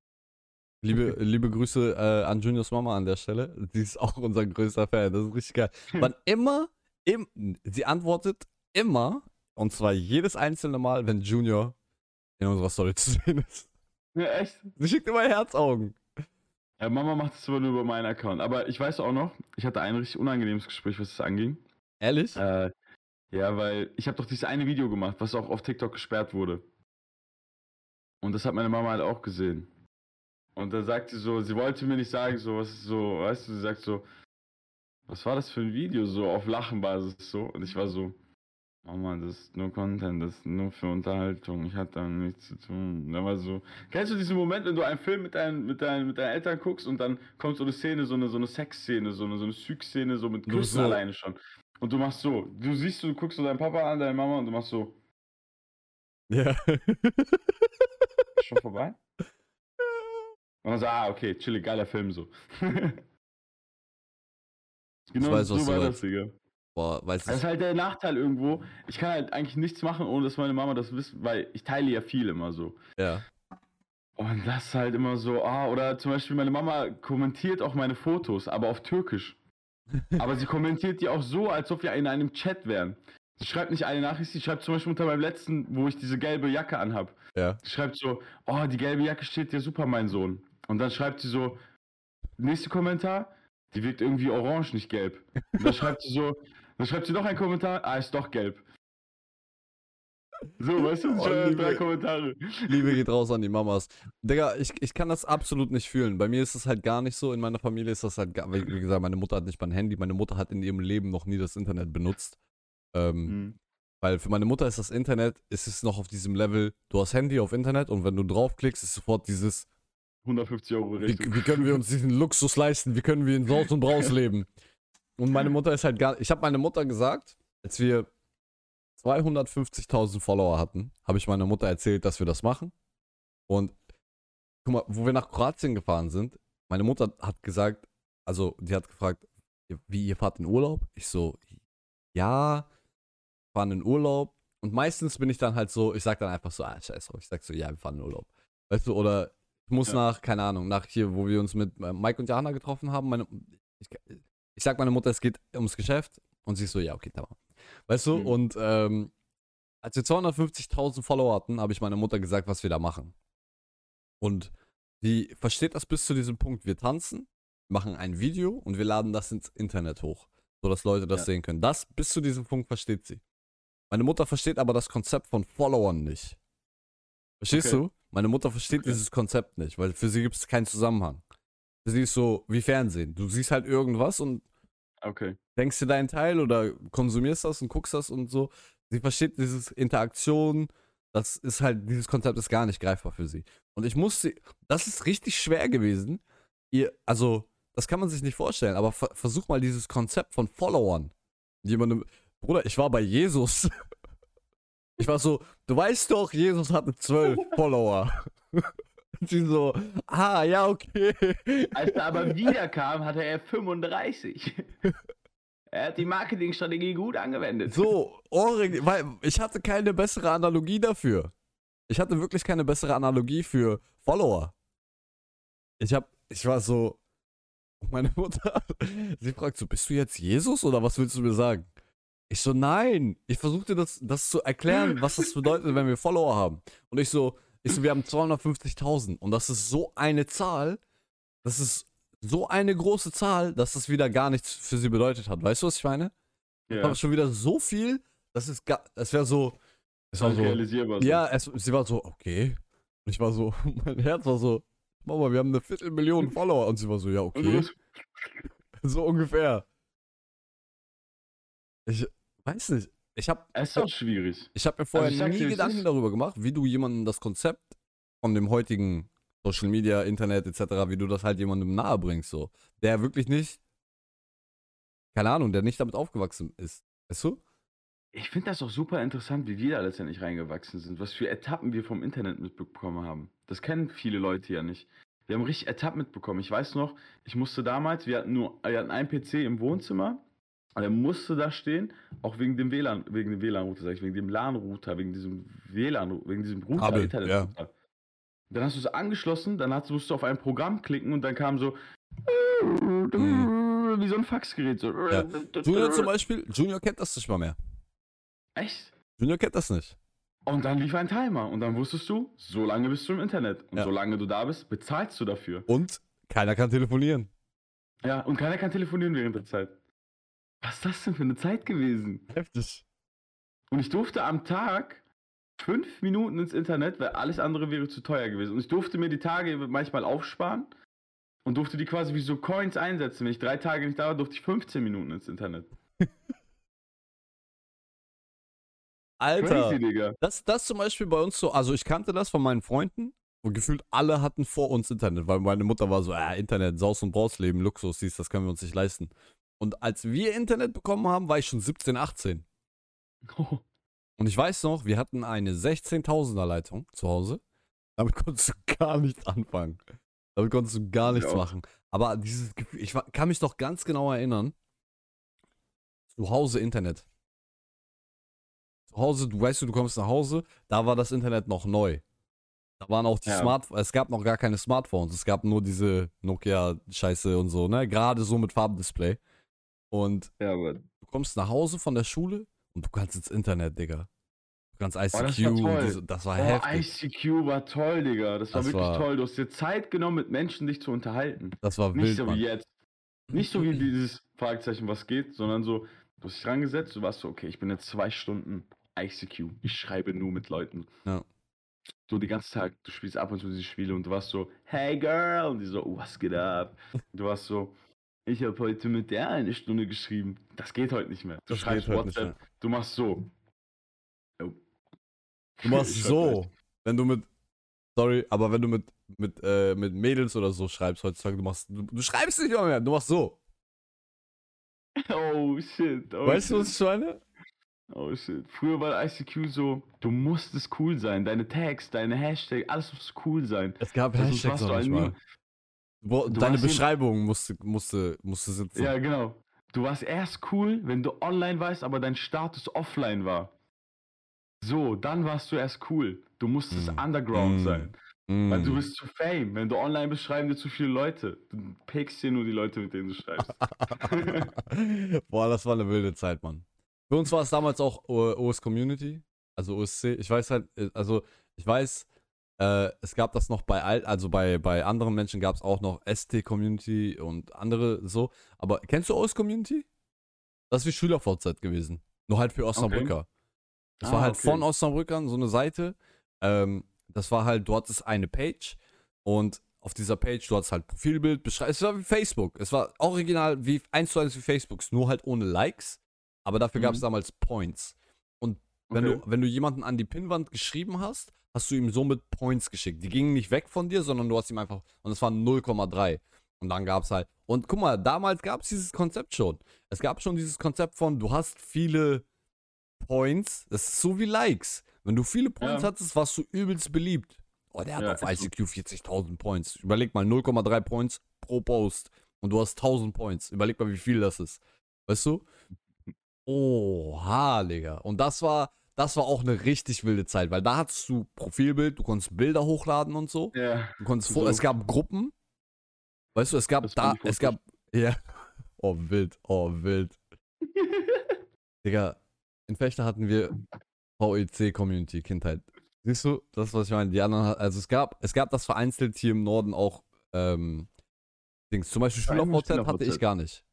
Liebe, liebe Grüße äh, an Juniors Mama an der Stelle. Die ist auch unser größter Fan. Das ist richtig geil. Wann immer, im, sie antwortet immer, und zwar jedes einzelne Mal, wenn Junior in unserer Story zu sehen ist. ja, echt? Sie schickt immer Herzaugen. Ja, Mama macht es aber nur über meinen Account. Aber ich weiß auch noch, ich hatte ein richtig unangenehmes Gespräch, was das anging. Ehrlich? Äh, ja, weil ich habe doch dieses eine Video gemacht, was auch auf TikTok gesperrt wurde. Und das hat meine Mama halt auch gesehen. Und da sagt sie so, sie wollte mir nicht sagen, so, was ist so, weißt du, sie sagt so, was war das für ein Video, so auf Lachenbasis so. Und ich war so, Mama, das ist nur Content, das ist nur für Unterhaltung, ich hatte damit nichts zu tun. Und dann war so, kennst du diesen Moment, wenn du einen Film mit deinen, mit deinen, mit deinen Eltern guckst und dann kommt so eine Szene, so eine, so eine Sexszene, so eine, so eine Psych-Szene, so mit Küssen so- alleine schon. Und du machst so, du siehst, du guckst so deinen Papa an, deine Mama und du machst so, Ja. schon vorbei? Und dann so, ah, okay, chillig, geiler Film so. genau weiß, so war das, Digga. Boah, weiß Das ist halt der Nachteil irgendwo. Ich kann halt eigentlich nichts machen, ohne dass meine Mama das wisst, weil ich teile ja viel immer so. Ja. Und das ist halt immer so, ah, oder zum Beispiel meine Mama kommentiert auch meine Fotos, aber auf Türkisch. aber sie kommentiert die auch so, als ob wir in einem Chat wären. Sie schreibt nicht eine Nachricht, sie schreibt zum Beispiel unter meinem letzten, wo ich diese gelbe Jacke anhab. Ja. Sie schreibt so, oh, die gelbe Jacke steht dir super, mein Sohn. Und dann schreibt sie so, nächster Kommentar, die wirkt irgendwie orange, nicht gelb. Und dann schreibt sie so, dann schreibt sie noch einen Kommentar, ah, ist doch gelb. So, weißt du, Oh, schon Liebe. drei Kommentare. Liebe geht raus an die Mamas. Digga, ich, ich kann das absolut nicht fühlen. Bei mir ist es halt gar nicht so. In meiner Familie ist das halt gar, wie wie gesagt, meine Mutter hat nicht mal ein Handy. Meine Mutter hat in ihrem Leben noch nie das Internet benutzt. Ähm, Mhm. Weil für meine Mutter ist das Internet, ist es noch auf diesem Level, du hast Handy auf Internet und wenn du draufklickst, ist sofort dieses, 150 Euro wie, Rechnung. wie können wir uns diesen Luxus leisten, wie können wir in Saus und Braus leben. Und meine Mutter ist halt gar, ich habe meine Mutter gesagt, als wir 250.000 Follower hatten, habe ich meiner Mutter erzählt, dass wir das machen. Und guck mal, wo wir nach Kroatien gefahren sind, meine Mutter hat gesagt, also die hat gefragt, wie ihr fahrt in Urlaub? Ich so, ja, fahren in Urlaub. Und meistens bin ich dann halt so, ich sag dann einfach so, ah, scheiß drauf. Ich sag so, ja, wir fahren in Urlaub. Weißt du, oder muss Ja. nach, keine Ahnung, nach hier, wo wir uns mit äh, Mike und Jana getroffen haben. Meine, ich, ich sag meiner Mutter, es geht ums Geschäft. Und sie ist so, ja, okay, tamam. Weißt du, Mhm. und ähm, als wir 250.000 Follower hatten, habe ich meiner Mutter gesagt, was wir da machen. Und die versteht das bis zu diesem Punkt. Wir tanzen, machen ein Video und wir laden das ins Internet hoch, sodass Leute das Ja. sehen können. Das bis zu diesem Punkt versteht sie. Meine Mutter versteht aber das Konzept von Followern nicht. Verstehst Okay. du? Meine Mutter versteht Okay. dieses Konzept nicht, weil für sie gibt es keinen Zusammenhang. Für sie ist so wie Fernsehen. Du siehst halt irgendwas und Okay. denkst dir deinen Teil oder konsumierst das und guckst das und so. Sie versteht dieses Interaktion, das ist halt, dieses Konzept ist gar nicht greifbar für sie. Und ich musste, das ist richtig schwer gewesen. Ihr, also, das kann man sich nicht vorstellen, aber ver versuch mal dieses Konzept von Followern. Jemandem, Bruder, ich war bei Jesus. Ich war so, du weißt doch, Jesus hatte zwölf Follower. Und sie so, ah, ja, okay. Als er aber wiederkam, hatte er 35. er hat die Marketingstrategie gut angewendet. So, Ohrring, weil ich hatte keine bessere Analogie dafür. Ich hatte wirklich keine bessere Analogie für Follower. Ich hab, ich war so, meine Mutter, sie fragt so, bist du jetzt Jesus oder was willst du mir sagen? Ich so, nein, ich versuchte das, das zu erklären, was das bedeutet, wenn wir Follower haben. Und ich so, ich so, wir haben 250.000 und das ist so eine Zahl, das ist so eine große Zahl, dass das wieder gar nichts für sie bedeutet hat. Weißt du, was ich meine? Ja, war schon wieder so viel, das ist gar, es wäre so, es war so, realisierbar. ja, es, sie war so, okay. Und ich war so, mein Herz war so, Mama, wir haben eine Viertelmillion Follower. Und sie war so, ja, okay. So ungefähr. Ich weiß nicht. Ich habe Es ist auch schwierig. ich hab mir vorher ich sag's nie Gedanken ist. darüber gemacht, wie du jemandem das Konzept von dem heutigen Social Media, Internet etc., wie du das halt jemandem nahe bringst, so. Der wirklich nicht, keine Ahnung, der nicht damit aufgewachsen ist. Weißt du? Ich finde das auch super interessant, wie wir da letztendlich reingewachsen sind, was für Etappen wir vom Internet mitbekommen haben. Das kennen viele Leute ja nicht. Wir haben richtig Etappen mitbekommen. Ich weiß noch, ich musste damals, wir hatten nur, wir hatten einen PC im Wohnzimmer, und er musste da stehen, auch wegen dem WLAN, wegen dem WLAN-Router, sag ich, wegen dem LAN-Router, wegen diesem WLAN, wegen diesem Router, Kabel, Internet-Router. Dann hast du es angeschlossen, dann hast, musst du auf ein Programm klicken und dann kam so wie so ein Faxgerät. So. Mhm. Ja. Junior zum Beispiel, Junior kennt das nicht mal mehr. Echt? Junior kennt das nicht. Und dann lief ein Timer und dann wusstest du, so lange bist du im Internet. Und Ja. solange du da bist, bezahlst du dafür. Und keiner kann telefonieren. Ja, und keiner kann telefonieren während der Zeit. Was ist das denn für eine Zeit gewesen? Heftig. Und ich durfte am Tag fünf Minuten ins Internet, weil alles andere wäre zu teuer gewesen. Und ich durfte mir die Tage manchmal aufsparen und durfte die quasi wie so Coins einsetzen. Wenn ich drei Tage nicht da war, durfte ich 15 Minuten ins Internet. Alter, Crazy, das, das zum Beispiel bei uns so, also ich kannte das von meinen Freunden und gefühlt alle hatten vor uns Internet, weil meine Mutter war so, äh, Internet, Saus und Braus leben, Luxus, siehst, das können wir uns nicht leisten. Und als wir Internet bekommen haben, war ich schon 17, 18. Und ich weiß noch, wir hatten eine 16.000er Leitung zu Hause. Damit konntest du gar nichts anfangen. Damit konntest du gar nichts Ja. machen. Aber dieses Gefühl, ich kann mich noch ganz genau erinnern. zu Hause Internet. Zu Hause, du weißt du, du kommst nach Hause, da war das Internet noch neu. Da waren auch die Ja. Smartphones, es gab noch gar keine Smartphones, es gab nur diese Nokia-Scheiße und so, ne? Gerade so mit Farbdisplay. Und Ja, du kommst nach Hause von der Schule und du kannst ins Internet, Digga. Du kannst ICQ, das war und toll. diese, das war oh, heftig. ICQ war toll, Digga. Das war Das wirklich war- toll. Du hast dir Zeit genommen, mit Menschen dich zu unterhalten. Das war Nicht wild, so Mann. wie jetzt. Nicht so wie dieses Fragezeichen, was geht, sondern so, du hast dich rangesetzt, du warst so, okay, ich bin jetzt zwei Stunden ICQ. Ich schreibe nur mit Leuten. Ja. So die ganze Tag, du spielst ab und zu diese Spiele und du warst so, hey girl, und die so, oh, was geht ab? Du warst so, ich habe heute mit der eine Stunde geschrieben. Das geht heute nicht mehr. Du Das schreibst WhatsApp, du machst so. Oh. Du machst so, wenn du mit, sorry, aber wenn du mit, mit, äh, mit Mädels oder so schreibst heutzutage, du machst, du, du schreibst nicht mehr, du machst so. Oh shit. Oh, weißt du, shit. was ich meine? Oh shit. Früher war ICQ so, du musstest cool sein. Deine Tags, deine Hashtags, alles muss cool sein. Es gab Hashtags noch du nicht mal. Wo, deine Beschreibung musste, musste, musste sitzen. Ja, genau. Du warst erst cool, wenn du online warst, aber dein Status offline war. So, dann warst du erst cool. Du musstest Mm. underground Mm. sein. Mm. Weil du bist zu fame. Wenn du online bist, schreiben dir zu viele Leute. Du pickst dir nur die Leute, mit denen du schreibst. Boah, das war eine wilde Zeit, Mann. Für uns war es damals auch O- OS Community, also OSC. Ich weiß halt, äh, also ich weiß, äh, es gab das noch bei alt, also bei, bei anderen Menschen gab es auch noch ST Community und andere so. Aber kennst du OS Community? Das ist wie SchülerVZ gewesen. Nur halt für Osnabrücker. Das war Ah, halt okay. von Osnabrückern so eine Seite. Ähm, das war halt, du hattest eine Page und auf dieser Page, du hattest halt Profilbild, Beschreibung. Es war wie Facebook. Es war original wie eins zu eins wie Facebook, nur halt ohne Likes. Aber dafür gab es Mhm. damals Points. Wenn, Okay. du, wenn du jemanden an die Pinnwand geschrieben hast, hast du ihm somit Points geschickt. Die gingen nicht weg von dir, sondern du hast ihm einfach, und es waren 0,3. Und dann gab es halt, und guck mal, damals gab es dieses Konzept schon. Es gab schon dieses Konzept von, du hast viele Points, das ist so wie Likes. Wenn du viele Points Ja. hattest, warst du übelst beliebt. Oh, der hat Ja, auf. ICQ 40.000 Points. Überleg mal, 0,3 Points pro Post. Und du hast 1000 Points. Überleg mal, wie viel das ist. Weißt du? Oha, Digga. Und das war, das war auch eine richtig wilde Zeit, weil da hattest du Profilbild, du konntest Bilder hochladen und so. Ja. Du konntest So. es gab Gruppen. Weißt du, es gab Das da, es gab, ja. Oh, wild, oh, wild. Digga, in Fechter hatten wir VEC-Community, Kindheit. Siehst du, das, ist, was ich meine. Die anderen, also es gab, es gab das vereinzelt hier im Norden auch, ähm, Dings. Zum Beispiel SchülerVZ hatte ich gar nicht.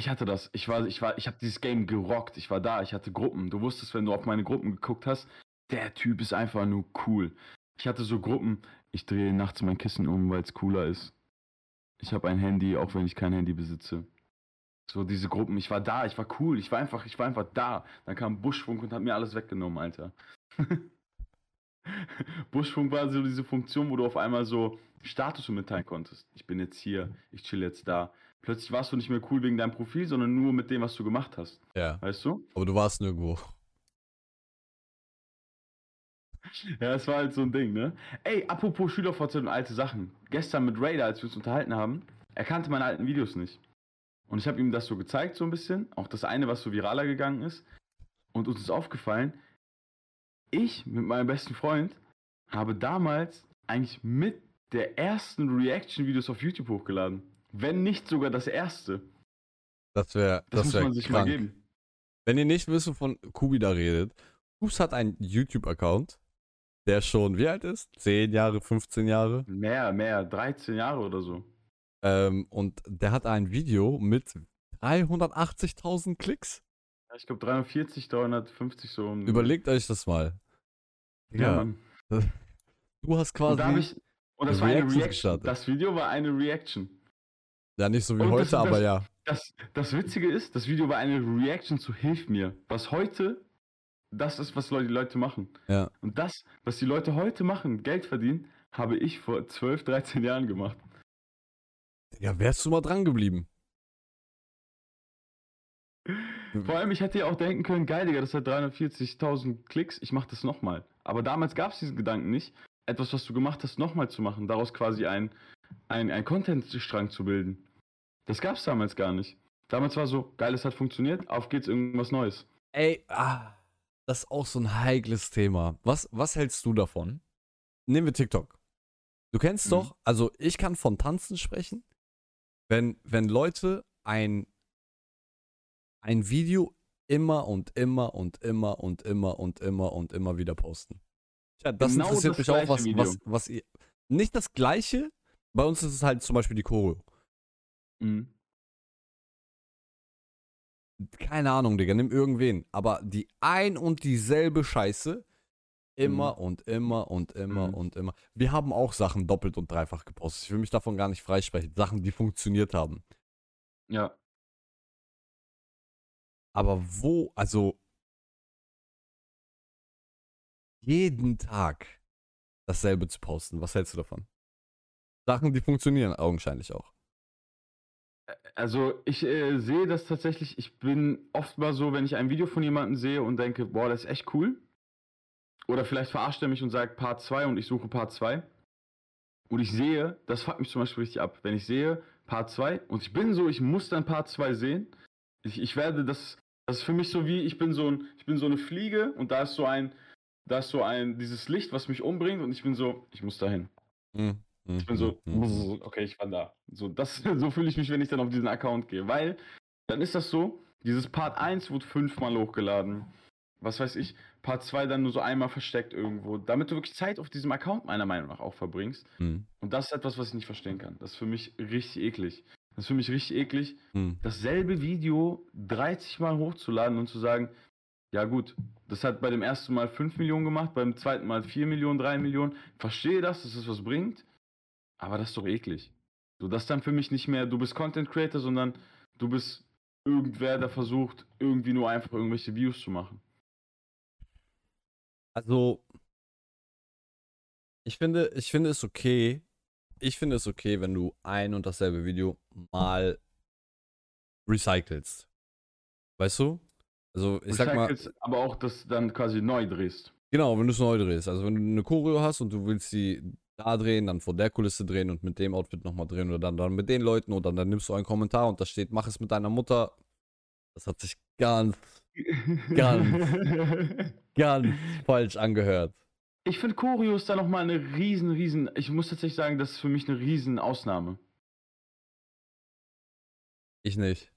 Ich hatte das. Ich war, ich war, ich habe dieses Game gerockt. Ich war da. Ich hatte Gruppen. Du wusstest, wenn du auf meine Gruppen geguckt hast, der Typ ist einfach nur cool. Ich hatte so Gruppen. Ich drehe nachts mein Kissen um, weil es cooler ist. Ich habe ein Handy, auch wenn ich kein Handy besitze. So diese Gruppen. Ich war da. Ich war cool. Ich war einfach, ich war einfach da. Dann kam Buschfunk und hat mir alles weggenommen, Alter. Buschfunk war so diese Funktion, wo du auf einmal so Status mitteilen konntest. Ich bin jetzt hier. Ich chill jetzt da. Plötzlich warst du nicht mehr cool wegen deinem Profil, sondern nur mit dem, was du gemacht hast. Ja. Weißt du? Aber du warst nirgendwo. Ja, es war halt so ein Ding, ne? Ey, apropos SchülerVZ und alte Sachen. Gestern mit Raider, als wir uns unterhalten haben, er kannte meine alten Videos nicht. Und ich habe ihm das so gezeigt, so ein bisschen. Auch das eine, was so viraler gegangen ist. Und uns ist aufgefallen, ich mit meinem besten Freund habe damals eigentlich mit der ersten Reaction-Videos auf YouTube hochgeladen. Wenn nicht sogar das erste. Das wäre, Das, das, muss wäre man sich krank. mal geben. Wenn ihr nicht wisst, wovon Kubi da redet, Kubs hat einen YouTube-Account, der schon, wie alt ist? 10 Jahre, 15 Jahre. Mehr, mehr, 13 Jahre oder so. Ähm, und der hat ein Video mit 380.000 Klicks. Ja, Ich glaube 340, 350 so. um- Überlegt euch das mal. Ja, Ja, Mann. du hast Und, da quasi, ich, und das eine war eine Reaction. Das Video war eine Reaction. Ja nicht so wie und das- heute, aber das- ja. Das, das Witzige ist, das Video war eine Reaction zu Hilf mir. Was heute, das ist, was die Leute machen. Ja. Und das, was die Leute heute machen, Geld verdienen, habe ich vor 12, 13 Jahren gemacht. Ja, wärst du mal dran geblieben. Vor allem, ich hätte ja auch denken können, geil, Digga, das hat 340.000 Klicks, ich mach das nochmal. Aber damals gab es diesen Gedanken nicht, etwas, was du gemacht hast, nochmal zu machen, daraus quasi ein, ein, ein Content-Strang zu bilden. Das gab es damals gar nicht. Damals war so, geil, es hat funktioniert, auf geht's, irgendwas Neues. Ey, ah, das ist auch so ein heikles Thema. Was, was hältst du davon? Nehmen wir TikTok. Du kennst Mhm. doch, also ich kann von Tanzen sprechen, wenn, wenn Leute ein, ein Video immer und immer und immer und immer und immer und immer wieder posten. Tja, das Genau interessiert das mich auch, was, was, was ihr. Nicht das gleiche, bei uns ist es halt zum Beispiel die Choreo. Mhm. keine Ahnung, Digga, nimm irgendwen. Aber die ein und dieselbe Scheiße immer und immer und immer Mhm. und immer. Wir haben auch Sachen doppelt und dreifach gepostet. Ich will mich davon gar nicht freisprechen. Sachen, die funktioniert haben. Ja. Aber wo, also jeden Tag dasselbe zu posten, was hältst du davon? Sachen, die funktionieren augenscheinlich auch. Also ich äh, sehe das tatsächlich, ich bin oft mal so, wenn ich ein Video von jemandem sehe und denke, boah, das ist echt cool. Oder vielleicht verarscht er mich und sagt Part 2 und ich suche Part 2. Und ich sehe, das fuckt mich zum Beispiel richtig ab. Wenn ich sehe Part 2 und ich bin so, ich muss dann Part 2 sehen. Ich, ich werde das, das ist für mich so wie, ich bin so ein, ich bin so eine Fliege und da ist so ein, da ist so ein, dieses Licht, was mich umbringt und ich bin so, ich muss dahin. Hm, hm, Ich bin so, hm, hm. okay, ich war da. So, das, so fühle ich mich, wenn ich dann auf diesen Account gehe. Weil, dann ist das so, dieses Part 1 wird fünfmal hochgeladen. Was weiß ich, Part 2 dann nur so einmal versteckt irgendwo. Damit du wirklich Zeit auf diesem Account meiner Meinung nach auch verbringst. Hm, Und das ist etwas, was ich nicht verstehen kann. Das ist für mich richtig eklig. Das ist für mich richtig eklig, hm. dasselbe Video 30 Mal hochzuladen und zu sagen, ja gut, das hat bei dem ersten Mal 5 Millionen gemacht, beim zweiten Mal 4 Millionen, 3 Millionen. Verstehe das, dass es was bringt, aber das ist doch eklig. So, das ist dann für mich nicht mehr, du bist Content Creator, sondern du bist irgendwer, der versucht, irgendwie nur einfach irgendwelche Views zu machen. Also, ich finde, ich finde es okay. Ich finde es okay, wenn du ein und dasselbe Video mal recycelst. Weißt du? Also, ich sag mal, Recycelst, aber auch das dann quasi neu drehst. genau, wenn du es neu drehst. Also, wenn du eine Choreo hast und du willst sie da drehen, dann vor der Kulisse drehen und mit dem Outfit nochmal drehen oder dann, dann mit den Leuten oder dann nimmst du einen Kommentar und da steht, mach es mit deiner Mutter. Das hat sich ganz, Ganz. ganz falsch angehört. Ich finde Choreo ist da nochmal eine riesen, riesen, ich muss tatsächlich sagen, das ist für mich eine riesen Ausnahme. Ich nicht.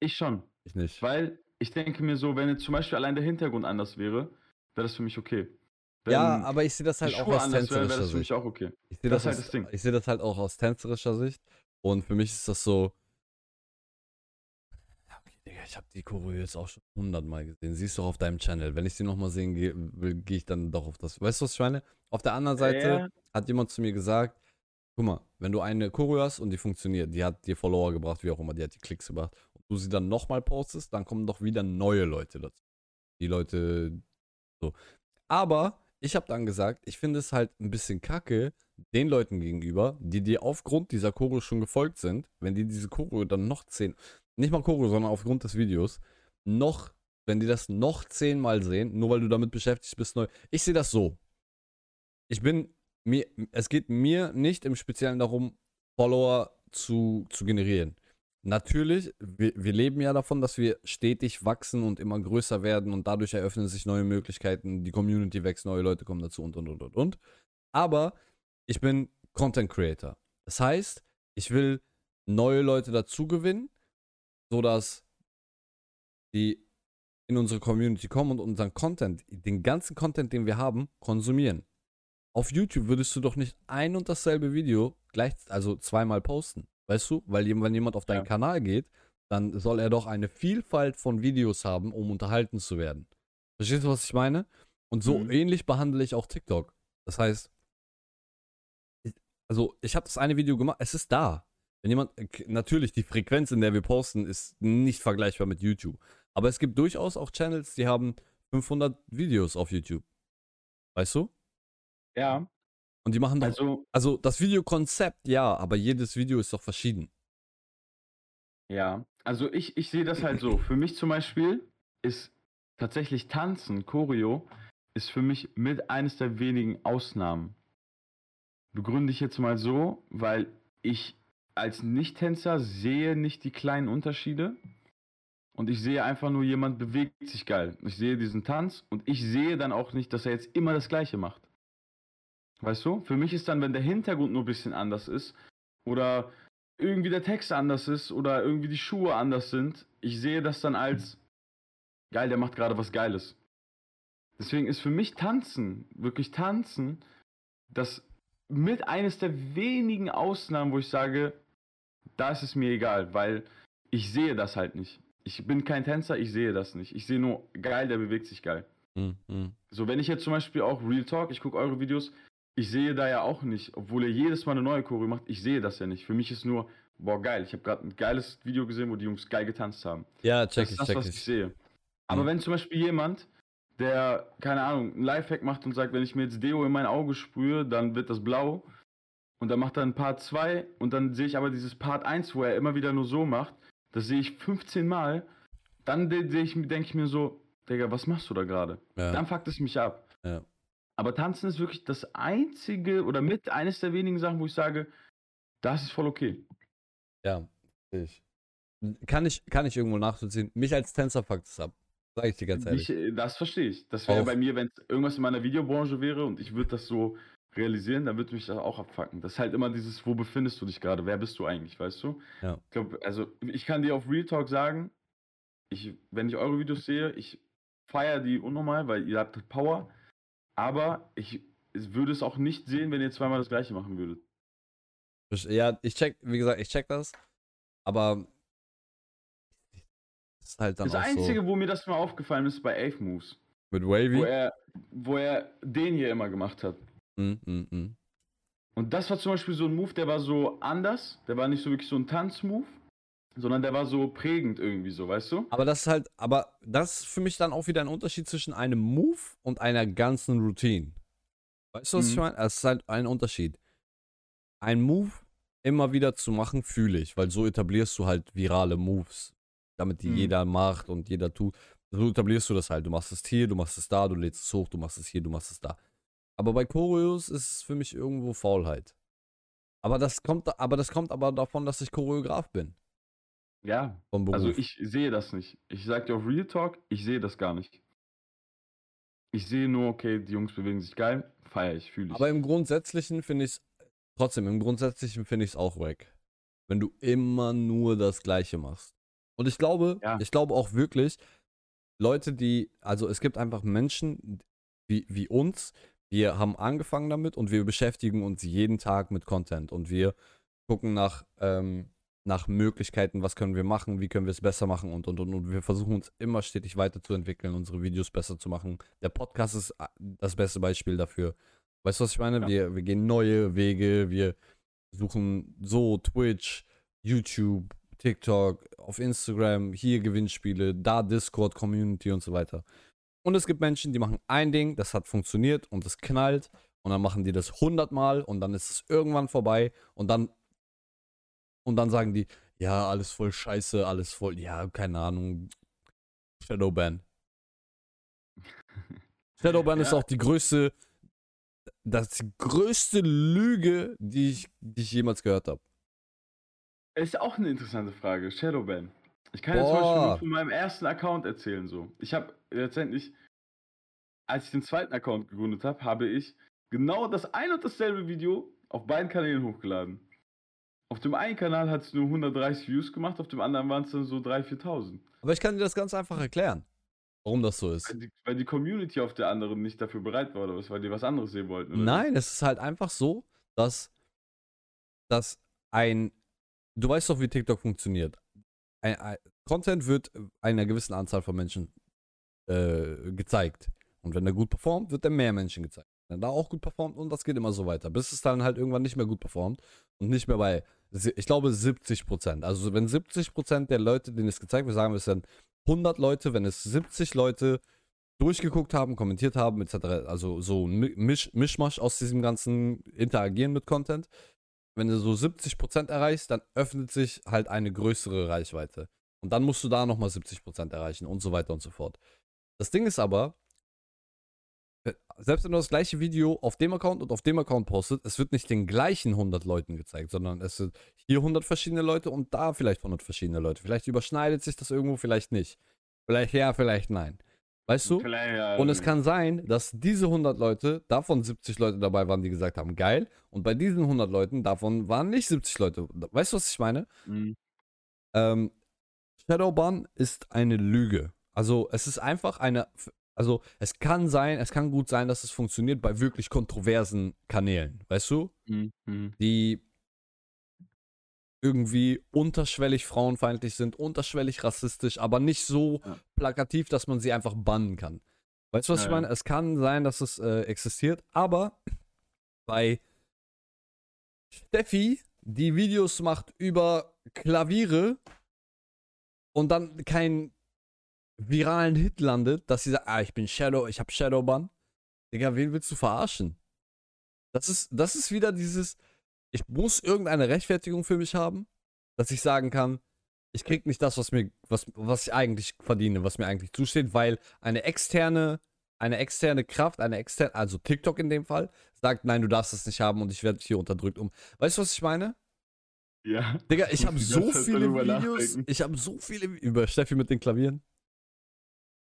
Ich schon. Ich nicht. Weil ich denke mir so, wenn jetzt zum Beispiel allein der Hintergrund anders wäre, wäre das für mich okay. Ja, aber ich sehe das halt auch Schuhe aus tänzerischer das für mich Sicht. auch okay. Ich sehe Das das, halt das Ding. ich sehe das halt auch aus tänzerischer Sicht. Und für mich ist das so. Okay, Digga, ich habe die Choreo jetzt auch schon hundertmal gesehen. Siehst du auch auf deinem Channel. Wenn ich sie nochmal sehen will, gehe ich dann doch auf das. Weißt du, was ich meine? Auf der anderen Seite Ja. hat jemand zu mir gesagt: Guck mal, wenn du eine Choreo hast und die funktioniert, die hat dir Follower gebracht, wie auch immer, die hat die Klicks gebracht, und du sie dann nochmal postest, dann kommen doch wieder neue Leute dazu. Die Leute. So. Aber ich habe dann gesagt, ich finde es halt ein bisschen kacke, den Leuten gegenüber, die dir aufgrund dieser Choreo schon gefolgt sind, wenn die diese Choreo dann noch zehn, nicht mal Choreo, sondern aufgrund des Videos, noch, wenn die das noch zehnmal sehen, nur weil du damit beschäftigt bist, neu. Ich sehe das so. Ich bin, mir, es geht mir nicht im Speziellen darum, Follower zu, zu generieren. Natürlich, wir, wir leben ja davon, dass wir stetig wachsen und immer größer werden und dadurch eröffnen sich neue Möglichkeiten, die Community wächst, neue Leute kommen dazu und und und und und. Aber ich bin Content Creator. Das heißt, ich will neue Leute dazu gewinnen, sodass die in unsere Community kommen und unseren Content, den ganzen Content, den wir haben, konsumieren. Auf YouTube würdest du doch nicht ein und dasselbe Video gleich, also zweimal posten. Weißt du? Weil wenn jemand auf deinen Ja. Kanal geht, dann soll er doch eine Vielfalt von Videos haben, um unterhalten zu werden. Verstehst du, was ich meine? Und so Mhm. ähnlich behandle ich auch TikTok. Das heißt, ich- also ich habe das eine Video gemacht, es ist da. Wenn jemand, äh, natürlich, die Frequenz, in der wir posten, ist nicht vergleichbar mit YouTube. Aber es gibt durchaus auch Channels, die haben 500 Videos auf YouTube. Weißt du? Ja, Und die machen doch. also, Also das Videokonzept, ja, aber jedes Video ist doch verschieden. ja, also ich, ich sehe das halt so. Für mich zum Beispiel ist tatsächlich Tanzen, Choreo, ist für mich mit eines der wenigen Ausnahmen. Begründe ich jetzt mal so, weil ich als Nicht-Tänzer sehe nicht die kleinen Unterschiede. Und ich sehe einfach nur, jemand bewegt sich geil. Ich sehe diesen Tanz und ich sehe dann auch nicht, dass er jetzt immer das Gleiche macht. Weißt du? Für mich ist dann, wenn der Hintergrund nur ein bisschen anders ist oder irgendwie der Text anders ist oder irgendwie die Schuhe anders sind, ich sehe das dann als geil, der macht gerade was Geiles. Deswegen ist für mich Tanzen, wirklich Tanzen, das mit eines der wenigen Ausnahmen, wo ich sage, da ist es mir egal, weil ich sehe das halt nicht. Ich bin kein Tänzer, ich sehe das nicht. Ich sehe nur geil, der bewegt sich geil. Mhm. So, wenn ich jetzt zum Beispiel auch Real Talk, ich gucke eure Videos, ich sehe da ja auch nicht, obwohl ihr jedes Mal eine neue Choreo macht, ich sehe das ja nicht. Für mich ist nur, boah, geil. Ich habe gerade ein geiles Video gesehen, wo die Jungs geil getanzt haben. Ja, check das ich, ist das, check was ich. ich sehe. Aber Mhm. wenn zum Beispiel jemand, der, keine Ahnung, einen Lifehack macht und sagt, wenn ich mir jetzt Deo in mein Auge sprühe, dann wird das blau. Und dann macht er ein Part 2 und dann sehe ich aber dieses Part 1, wo er immer wieder nur so macht, das sehe ich 15 Mal. Dann de- sehe ich, denke ich mir so, Digga, was machst du da gerade? Ja. Dann fuckt es mich ab. Ja. Aber tanzen ist wirklich das einzige oder mit eines der wenigen Sachen, wo ich sage, das ist voll okay. Ja, ich. Kann ich, kann ich irgendwo nachvollziehen. Mich als Tänzer fuckt es ab. Sag ich dir ganz ehrlich. Ich, äh, das verstehe ich. Das wäre bei mir, wenn es irgendwas in meiner Videobranche wäre und ich würde das so realisieren, dann würde mich das auch abfacken. Das ist halt immer dieses, wo befindest du dich gerade? Wer bist du eigentlich, weißt du? Ja. Ich glaube, also ich kann dir auf Real Talk sagen, ich, wenn ich eure Videos sehe, ich feiere die unnormal, weil ihr habt Power, aber ich würde es auch nicht sehen, wenn ihr zweimal das gleiche machen würdet. Ja, ich check, wie gesagt, ich check das. Aber ist halt dann Das Einzige, so wo mir das mal aufgefallen ist, bei Ave Moves, mit wo Wavy. er, wo er den hier immer gemacht hat. Mm, mm, mm. Und das war zum Beispiel so ein Move, der war so anders. Der war nicht so wirklich so ein Tanzmove, sondern der war so prägend irgendwie so, weißt du? Aber das ist halt, aber das ist für mich dann auch wieder ein Unterschied zwischen einem Move und einer ganzen Routine. Weißt du, was ich Mhm. meine? Es ist halt ein Unterschied. Ein Move immer wieder zu machen, fühle ich, weil so etablierst du halt virale Moves, damit die Mhm. jeder macht und jeder tut. So etablierst du das halt. Du machst es hier, du machst es da, du lädst es hoch, du machst es hier, du machst es da. Aber bei Choreos ist es für mich irgendwo Faulheit. Aber das kommt, aber das kommt aber davon, dass ich Choreograf bin. Ja. Vom Beruf. Also ich sehe das nicht. Ich sag dir auf Real Talk, ich sehe das gar nicht. Ich sehe nur, okay, die Jungs bewegen sich geil, feiere ich, fühle ich. Aber im Grundsätzlichen finde ich es, trotzdem, im Grundsätzlichen finde ich es auch weg. Wenn du immer nur das Gleiche machst. Und ich glaube, Ja. ich glaube auch wirklich, Leute, die, also es gibt einfach Menschen wie, wie uns, wir haben angefangen damit und wir beschäftigen uns jeden Tag mit Content und wir gucken nach, ähm, nach Möglichkeiten, was können wir machen, wie können wir es besser machen und, und, und, und wir versuchen uns immer stetig weiterzuentwickeln, unsere Videos besser zu machen. Der Podcast ist äh, das beste Beispiel dafür. Weißt du, was ich meine? Ja. Wir, wir gehen neue Wege, wir suchen so Twitch, YouTube, TikTok, auf Instagram, hier Gewinnspiele, da Discord, Community und so weiter. Und es gibt Menschen, die machen ein Ding, das hat funktioniert und es knallt und dann machen die das hundertmal und dann ist es irgendwann vorbei und dann und dann sagen die, ja, alles voll scheiße, alles voll, ja, keine Ahnung, Shadowban. Shadowban ist Ja. auch die größte, das ist die größte Lüge, die ich, die ich jemals gehört habe. Ist auch eine interessante Frage. Shadowban. Ich kann jetzt zum Beispiel nur von meinem ersten Account erzählen so. Ich habe letztendlich, als ich den zweiten Account gegründet habe, habe ich genau das ein und dasselbe Video auf beiden Kanälen hochgeladen. Auf dem einen Kanal hat es nur 130 Views gemacht, auf dem anderen waren es dann so 3.000, 4.000. Aber ich kann dir das ganz einfach erklären, warum das so ist. Weil die, weil die Community auf der anderen nicht dafür bereit war oder was, weil die was anderes sehen wollten. Nein, es ist halt einfach so, dass, dass ein. Du weißt doch, wie TikTok funktioniert. Ein, ein, Content wird einer gewissen Anzahl von Menschen äh, gezeigt. Und wenn er gut performt, wird er mehr Menschen gezeigt. Er da auch gut performt und das geht immer so weiter, bis es dann halt irgendwann nicht mehr gut performt und nicht mehr bei, ich glaube, 70 Prozent. Also wenn 70 Prozent der Leute, denen es gezeigt wird, sagen wir es sind 100 Leute, wenn es 70 Leute durchgeguckt haben, kommentiert haben, etc. Also so ein Mi- Misch, Mischmasch aus diesem ganzen Interagieren mit Content. Wenn du so 70% erreichst, dann öffnet sich halt eine größere Reichweite. Und dann musst du da nochmal 70% erreichen und so weiter und so fort. Das Ding ist aber, selbst wenn du das gleiche Video auf dem Account und auf dem Account postet, es wird nicht den gleichen 100 Leuten gezeigt, sondern es sind hier 100 verschiedene Leute und da vielleicht 100 verschiedene Leute. Vielleicht überschneidet sich das irgendwo, vielleicht nicht. Vielleicht ja, vielleicht nein. Weißt du? Und es kann sein, dass diese 100 Leute, davon 70 Leute dabei waren, die gesagt haben, geil. Und bei diesen 100 Leuten, davon waren nicht 70 Leute. Weißt du, was ich meine? Mhm. Ähm, Shadowban ist eine Lüge. Also es ist einfach eine, also es kann sein, es kann gut sein, dass es funktioniert bei wirklich kontroversen Kanälen, weißt du? Mhm. Mhm. Die irgendwie unterschwellig frauenfeindlich sind, unterschwellig rassistisch, aber nicht so Ja. plakativ, dass man sie einfach bannen kann. Weißt du, was Ja, ich meine? Es kann sein, dass es äh, existiert, aber bei Steffi, die Videos macht über Klaviere und dann keinen viralen Hit landet, dass sie sagt, ah, ich bin Shadow, ich hab Shadowban. Digga, wen willst du verarschen? Das ist, das ist wieder dieses, ich muss irgendeine Rechtfertigung für mich haben, dass ich sagen kann, ich krieg nicht das, was mir, was, was ich eigentlich verdiene, was mir eigentlich zusteht, weil eine externe, eine externe Kraft, eine externe, also TikTok in dem Fall, sagt, nein, du darfst das nicht haben und ich werde hier unterdrückt um. Weißt du, was ich meine? Ja. Digga, ich habe so viele Videos, ich habe so viele über Steffi mit den Klavieren.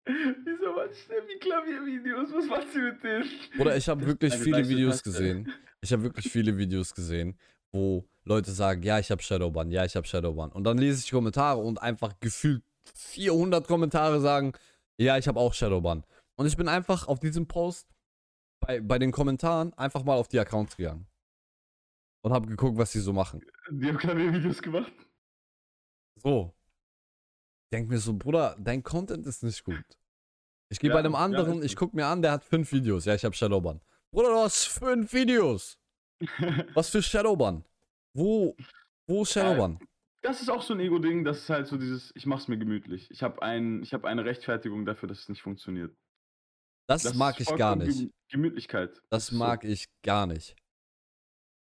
Wieso macht Steffi Klaviervideos? Was macht sie mit denen? Oder ich habe wirklich viele Videos gesehen. Ich habe wirklich viele Videos gesehen, wo Leute sagen, ja, ich habe Shadowban, ja, ich habe Shadowban. Und dann lese ich Kommentare und einfach gefühlt 400 Kommentare sagen, ja, ich habe auch Shadowban. Und ich bin einfach auf diesem Post bei, bei den Kommentaren einfach mal auf die Accounts gegangen. Und habe geguckt, was sie so machen. Die haben Klaviervideos gemacht. So. Denk mir so, Bruder, dein Content ist nicht gut. Ich gehe Ja, bei einem ja, anderen, ist ich so. guck mir an, der hat fünf Videos. Ja, ich habe Shadowban. Bruder, du hast fünf Videos. Was für Shadowban? Wo, wo ist Shadowban? Das ist auch so ein Ego-Ding, das ist halt so dieses, ich mach's mir gemütlich. Ich habe ein, ich hab eine Rechtfertigung dafür, dass es nicht funktioniert. Das, Das mag ich gar nicht. Gemü- Gemütlichkeit. Das so. mag ich gar nicht.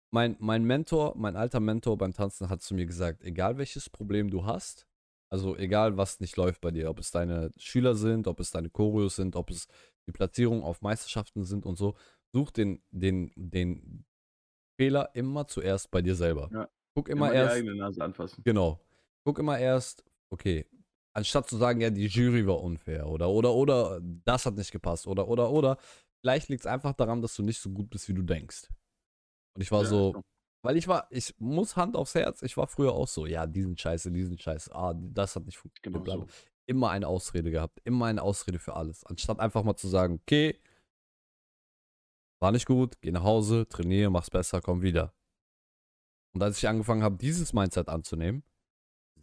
Mein, mein Mentor, mein alter Mentor beim Tanzen hat zu mir gesagt, egal welches Problem du hast, also egal was nicht läuft bei dir, ob es deine Schüler sind, ob es deine Choreos sind, ob es die Platzierungen auf Meisterschaften sind und so, such den, den, den Fehler immer zuerst bei dir selber. Ja. Guck immer, Immer die erst, eigene Nase anfassen. Genau. Guck immer erst, okay, anstatt zu sagen, ja, die Jury war unfair oder, oder, oder, das hat nicht gepasst oder, oder, oder, vielleicht liegt es einfach daran, dass du nicht so gut bist, wie du denkst. Und ich war Ja, so. Weil ich war, ich muss Hand aufs Herz, ich war früher auch so, ja, diesen Scheiße, diesen Scheiße, ah, das hat nicht funktioniert. Genau so. Immer eine Ausrede gehabt, immer eine Ausrede für alles. Anstatt einfach mal zu sagen, okay, war nicht gut, geh nach Hause, trainiere, mach's besser, komm wieder. Und als ich angefangen habe, dieses Mindset anzunehmen,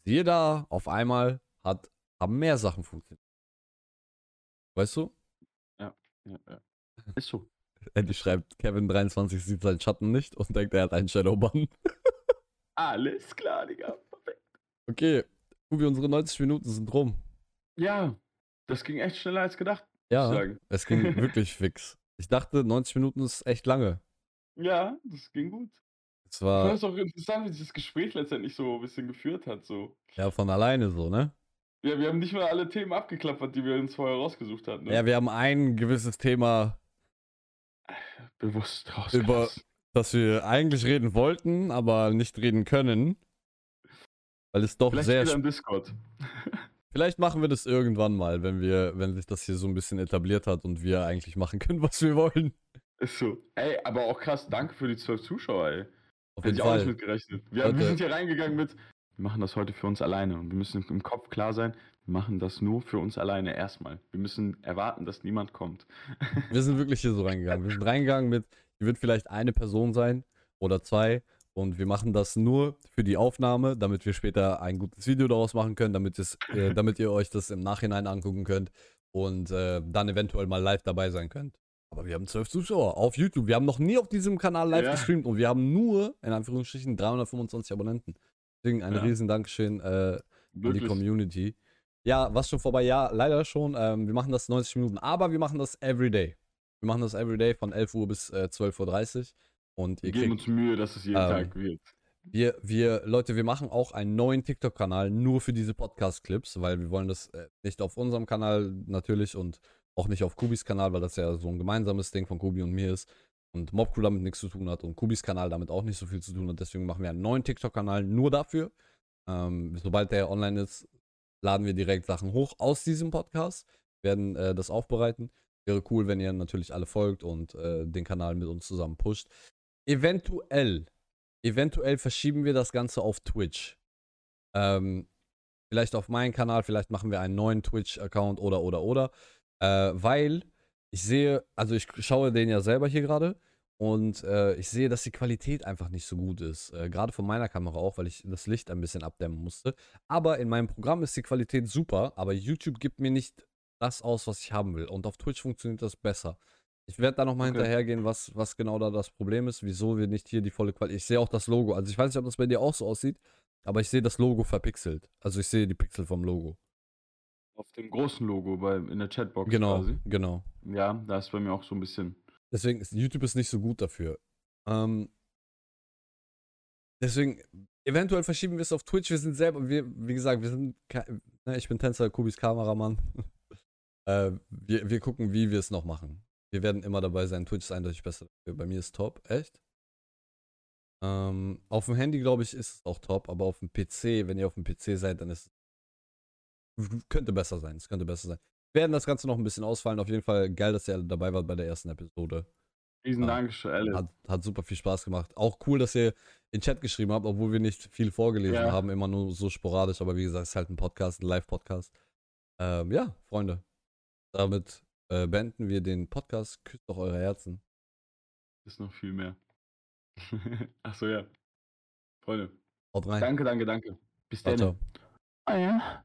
siehe da, auf einmal hat, haben mehr Sachen funktioniert. Weißt du? Ja, ja. Ist so. Endlich schreibt Kevin23 sieht seinen Schatten nicht und denkt, er hat einen Shadowban. Alles klar, Digga. Perfekt. Okay, Ubi, unsere 90 Minuten sind rum. Ja, das ging echt schneller als gedacht, Ja, sagen. es ging wirklich fix. Ich dachte, 90 Minuten ist echt lange. Ja, das ging gut. Es Ich fand war es auch interessant, wie sich das Gespräch letztendlich so ein bisschen geführt hat. So. ja von alleine so, ne? Ja, wir haben nicht mal alle Themen abgeklappert, die wir uns vorher rausgesucht hatten. Ne? Ja, wir haben ein gewisses Thema, Bewusst raus. Über- das wir eigentlich reden wollten, aber nicht reden können. Weil es doch Vielleicht sehr. wieder im Discord. Vielleicht machen wir das irgendwann mal, wenn wir, wenn sich das hier so ein bisschen etabliert hat und wir eigentlich machen können, was wir wollen. Ist so. Ey, aber auch krass, danke für die zwölf Zuschauer, ey. Auf Hätte jeden ich auch nicht Fall. mit gerechnet. Wir, wir sind hier reingegangen mit, wir machen das heute für uns alleine. Und wir müssen im Kopf klar sein, wir machen das nur für uns alleine erstmal. Wir müssen erwarten, dass niemand kommt. Wir sind wirklich hier so reingegangen. Wir sind reingegangen mit, hier wird vielleicht eine Person sein oder zwei und wir machen das nur für die Aufnahme, damit wir später ein gutes Video daraus machen können, damit, es, äh, damit ihr euch das im Nachhinein angucken könnt und äh, dann eventuell mal live dabei sein könnt. Aber wir haben zwölf Zuschauer auf YouTube. Wir haben noch nie auf diesem Kanal live Ja. gestreamt und wir haben nur, in Anführungsstrichen, 325 Abonnenten. Deswegen ein Ja. riesen Dankeschön äh, an die. Community. Ja, was schon vorbei? Ja, leider schon. Ähm, wir machen das 90 Minuten, aber wir machen das everyday. Wir machen das everyday von 11 Uhr bis äh, 12.30 Uhr. Und Wir geben kriegt, uns Mühe, dass es jeden Ähm, Tag wird. wir, wir, Leute, wir machen auch einen neuen TikTok-Kanal nur für diese Podcast-Clips, weil wir wollen das äh, nicht auf unserem Kanal natürlich und Auch nicht auf Kubis Kanal, weil das ja so ein gemeinsames Ding von Kubi und mir ist. Und Mobcrew damit nichts zu tun hat und Kubis Kanal damit auch nicht so viel zu tun hat. Deswegen machen wir einen neuen TikTok-Kanal nur dafür. Ähm, sobald der online ist, laden wir direkt Sachen hoch aus diesem Podcast, werden äh, das aufbereiten. Wäre cool, wenn ihr natürlich alle folgt und äh, den Kanal mit uns zusammen pusht. Eventuell, eventuell verschieben wir das Ganze auf Twitch. Ähm, vielleicht auf meinen Kanal, vielleicht machen wir einen neuen Twitch-Account oder, oder, oder. Äh, weil ich sehe, also ich schaue den ja selber hier gerade und äh, ich sehe, dass die Qualität einfach nicht so gut ist. Äh, gerade von meiner Kamera auch, weil ich das Licht ein bisschen abdämmen musste. Aber in meinem Programm ist die Qualität super, aber YouTube gibt mir nicht das aus, was ich haben will. Und auf Twitch funktioniert das besser. Ich werde da nochmal Okay. hinterhergehen, was, was genau da das Problem ist, wieso wir nicht hier die volle Qualität. Ich sehe auch das Logo. Also ich weiß nicht, ob das bei dir auch so aussieht, aber ich sehe das Logo verpixelt. Also ich sehe die Pixel vom Logo. Auf dem großen Logo bei, in der Chatbox Genau, quasi. genau. Ja, da ist bei mir auch so ein bisschen. Deswegen ist YouTube ist nicht so gut dafür. Ähm, deswegen, eventuell verschieben wir es auf Twitch. Wir sind selber, wir, wie gesagt, wir sind, ne, ich bin Tänzer, Kubis Kameramann. äh, wir, wir gucken, wie wir es noch machen. Wir werden immer dabei sein. Twitch ist eindeutig besser. Bei mir ist top, echt. Ähm, auf dem Handy, glaube ich, ist es auch top, aber auf dem PC, wenn ihr auf dem PC seid, dann ist es. Könnte besser sein. Es könnte besser sein. Wir werden das Ganze noch ein bisschen ausfallen. Auf jeden Fall geil, dass ihr alle dabei wart bei der ersten Episode. Riesen Ah. Dank, Alice. Hat, hat super viel Spaß gemacht. Auch cool, dass ihr in Chat geschrieben habt, obwohl wir nicht viel vorgelesen Ja. haben, immer nur so sporadisch. Aber wie gesagt, es ist halt ein Podcast, ein Live-Podcast. Ähm, ja, Freunde. Damit äh, beenden wir den Podcast. Küsst doch eure Herzen. Ist noch viel mehr. Achso, ja. Freunde. Haut rein. Danke, danke, danke. Bis dann. ciao. Ah, ja.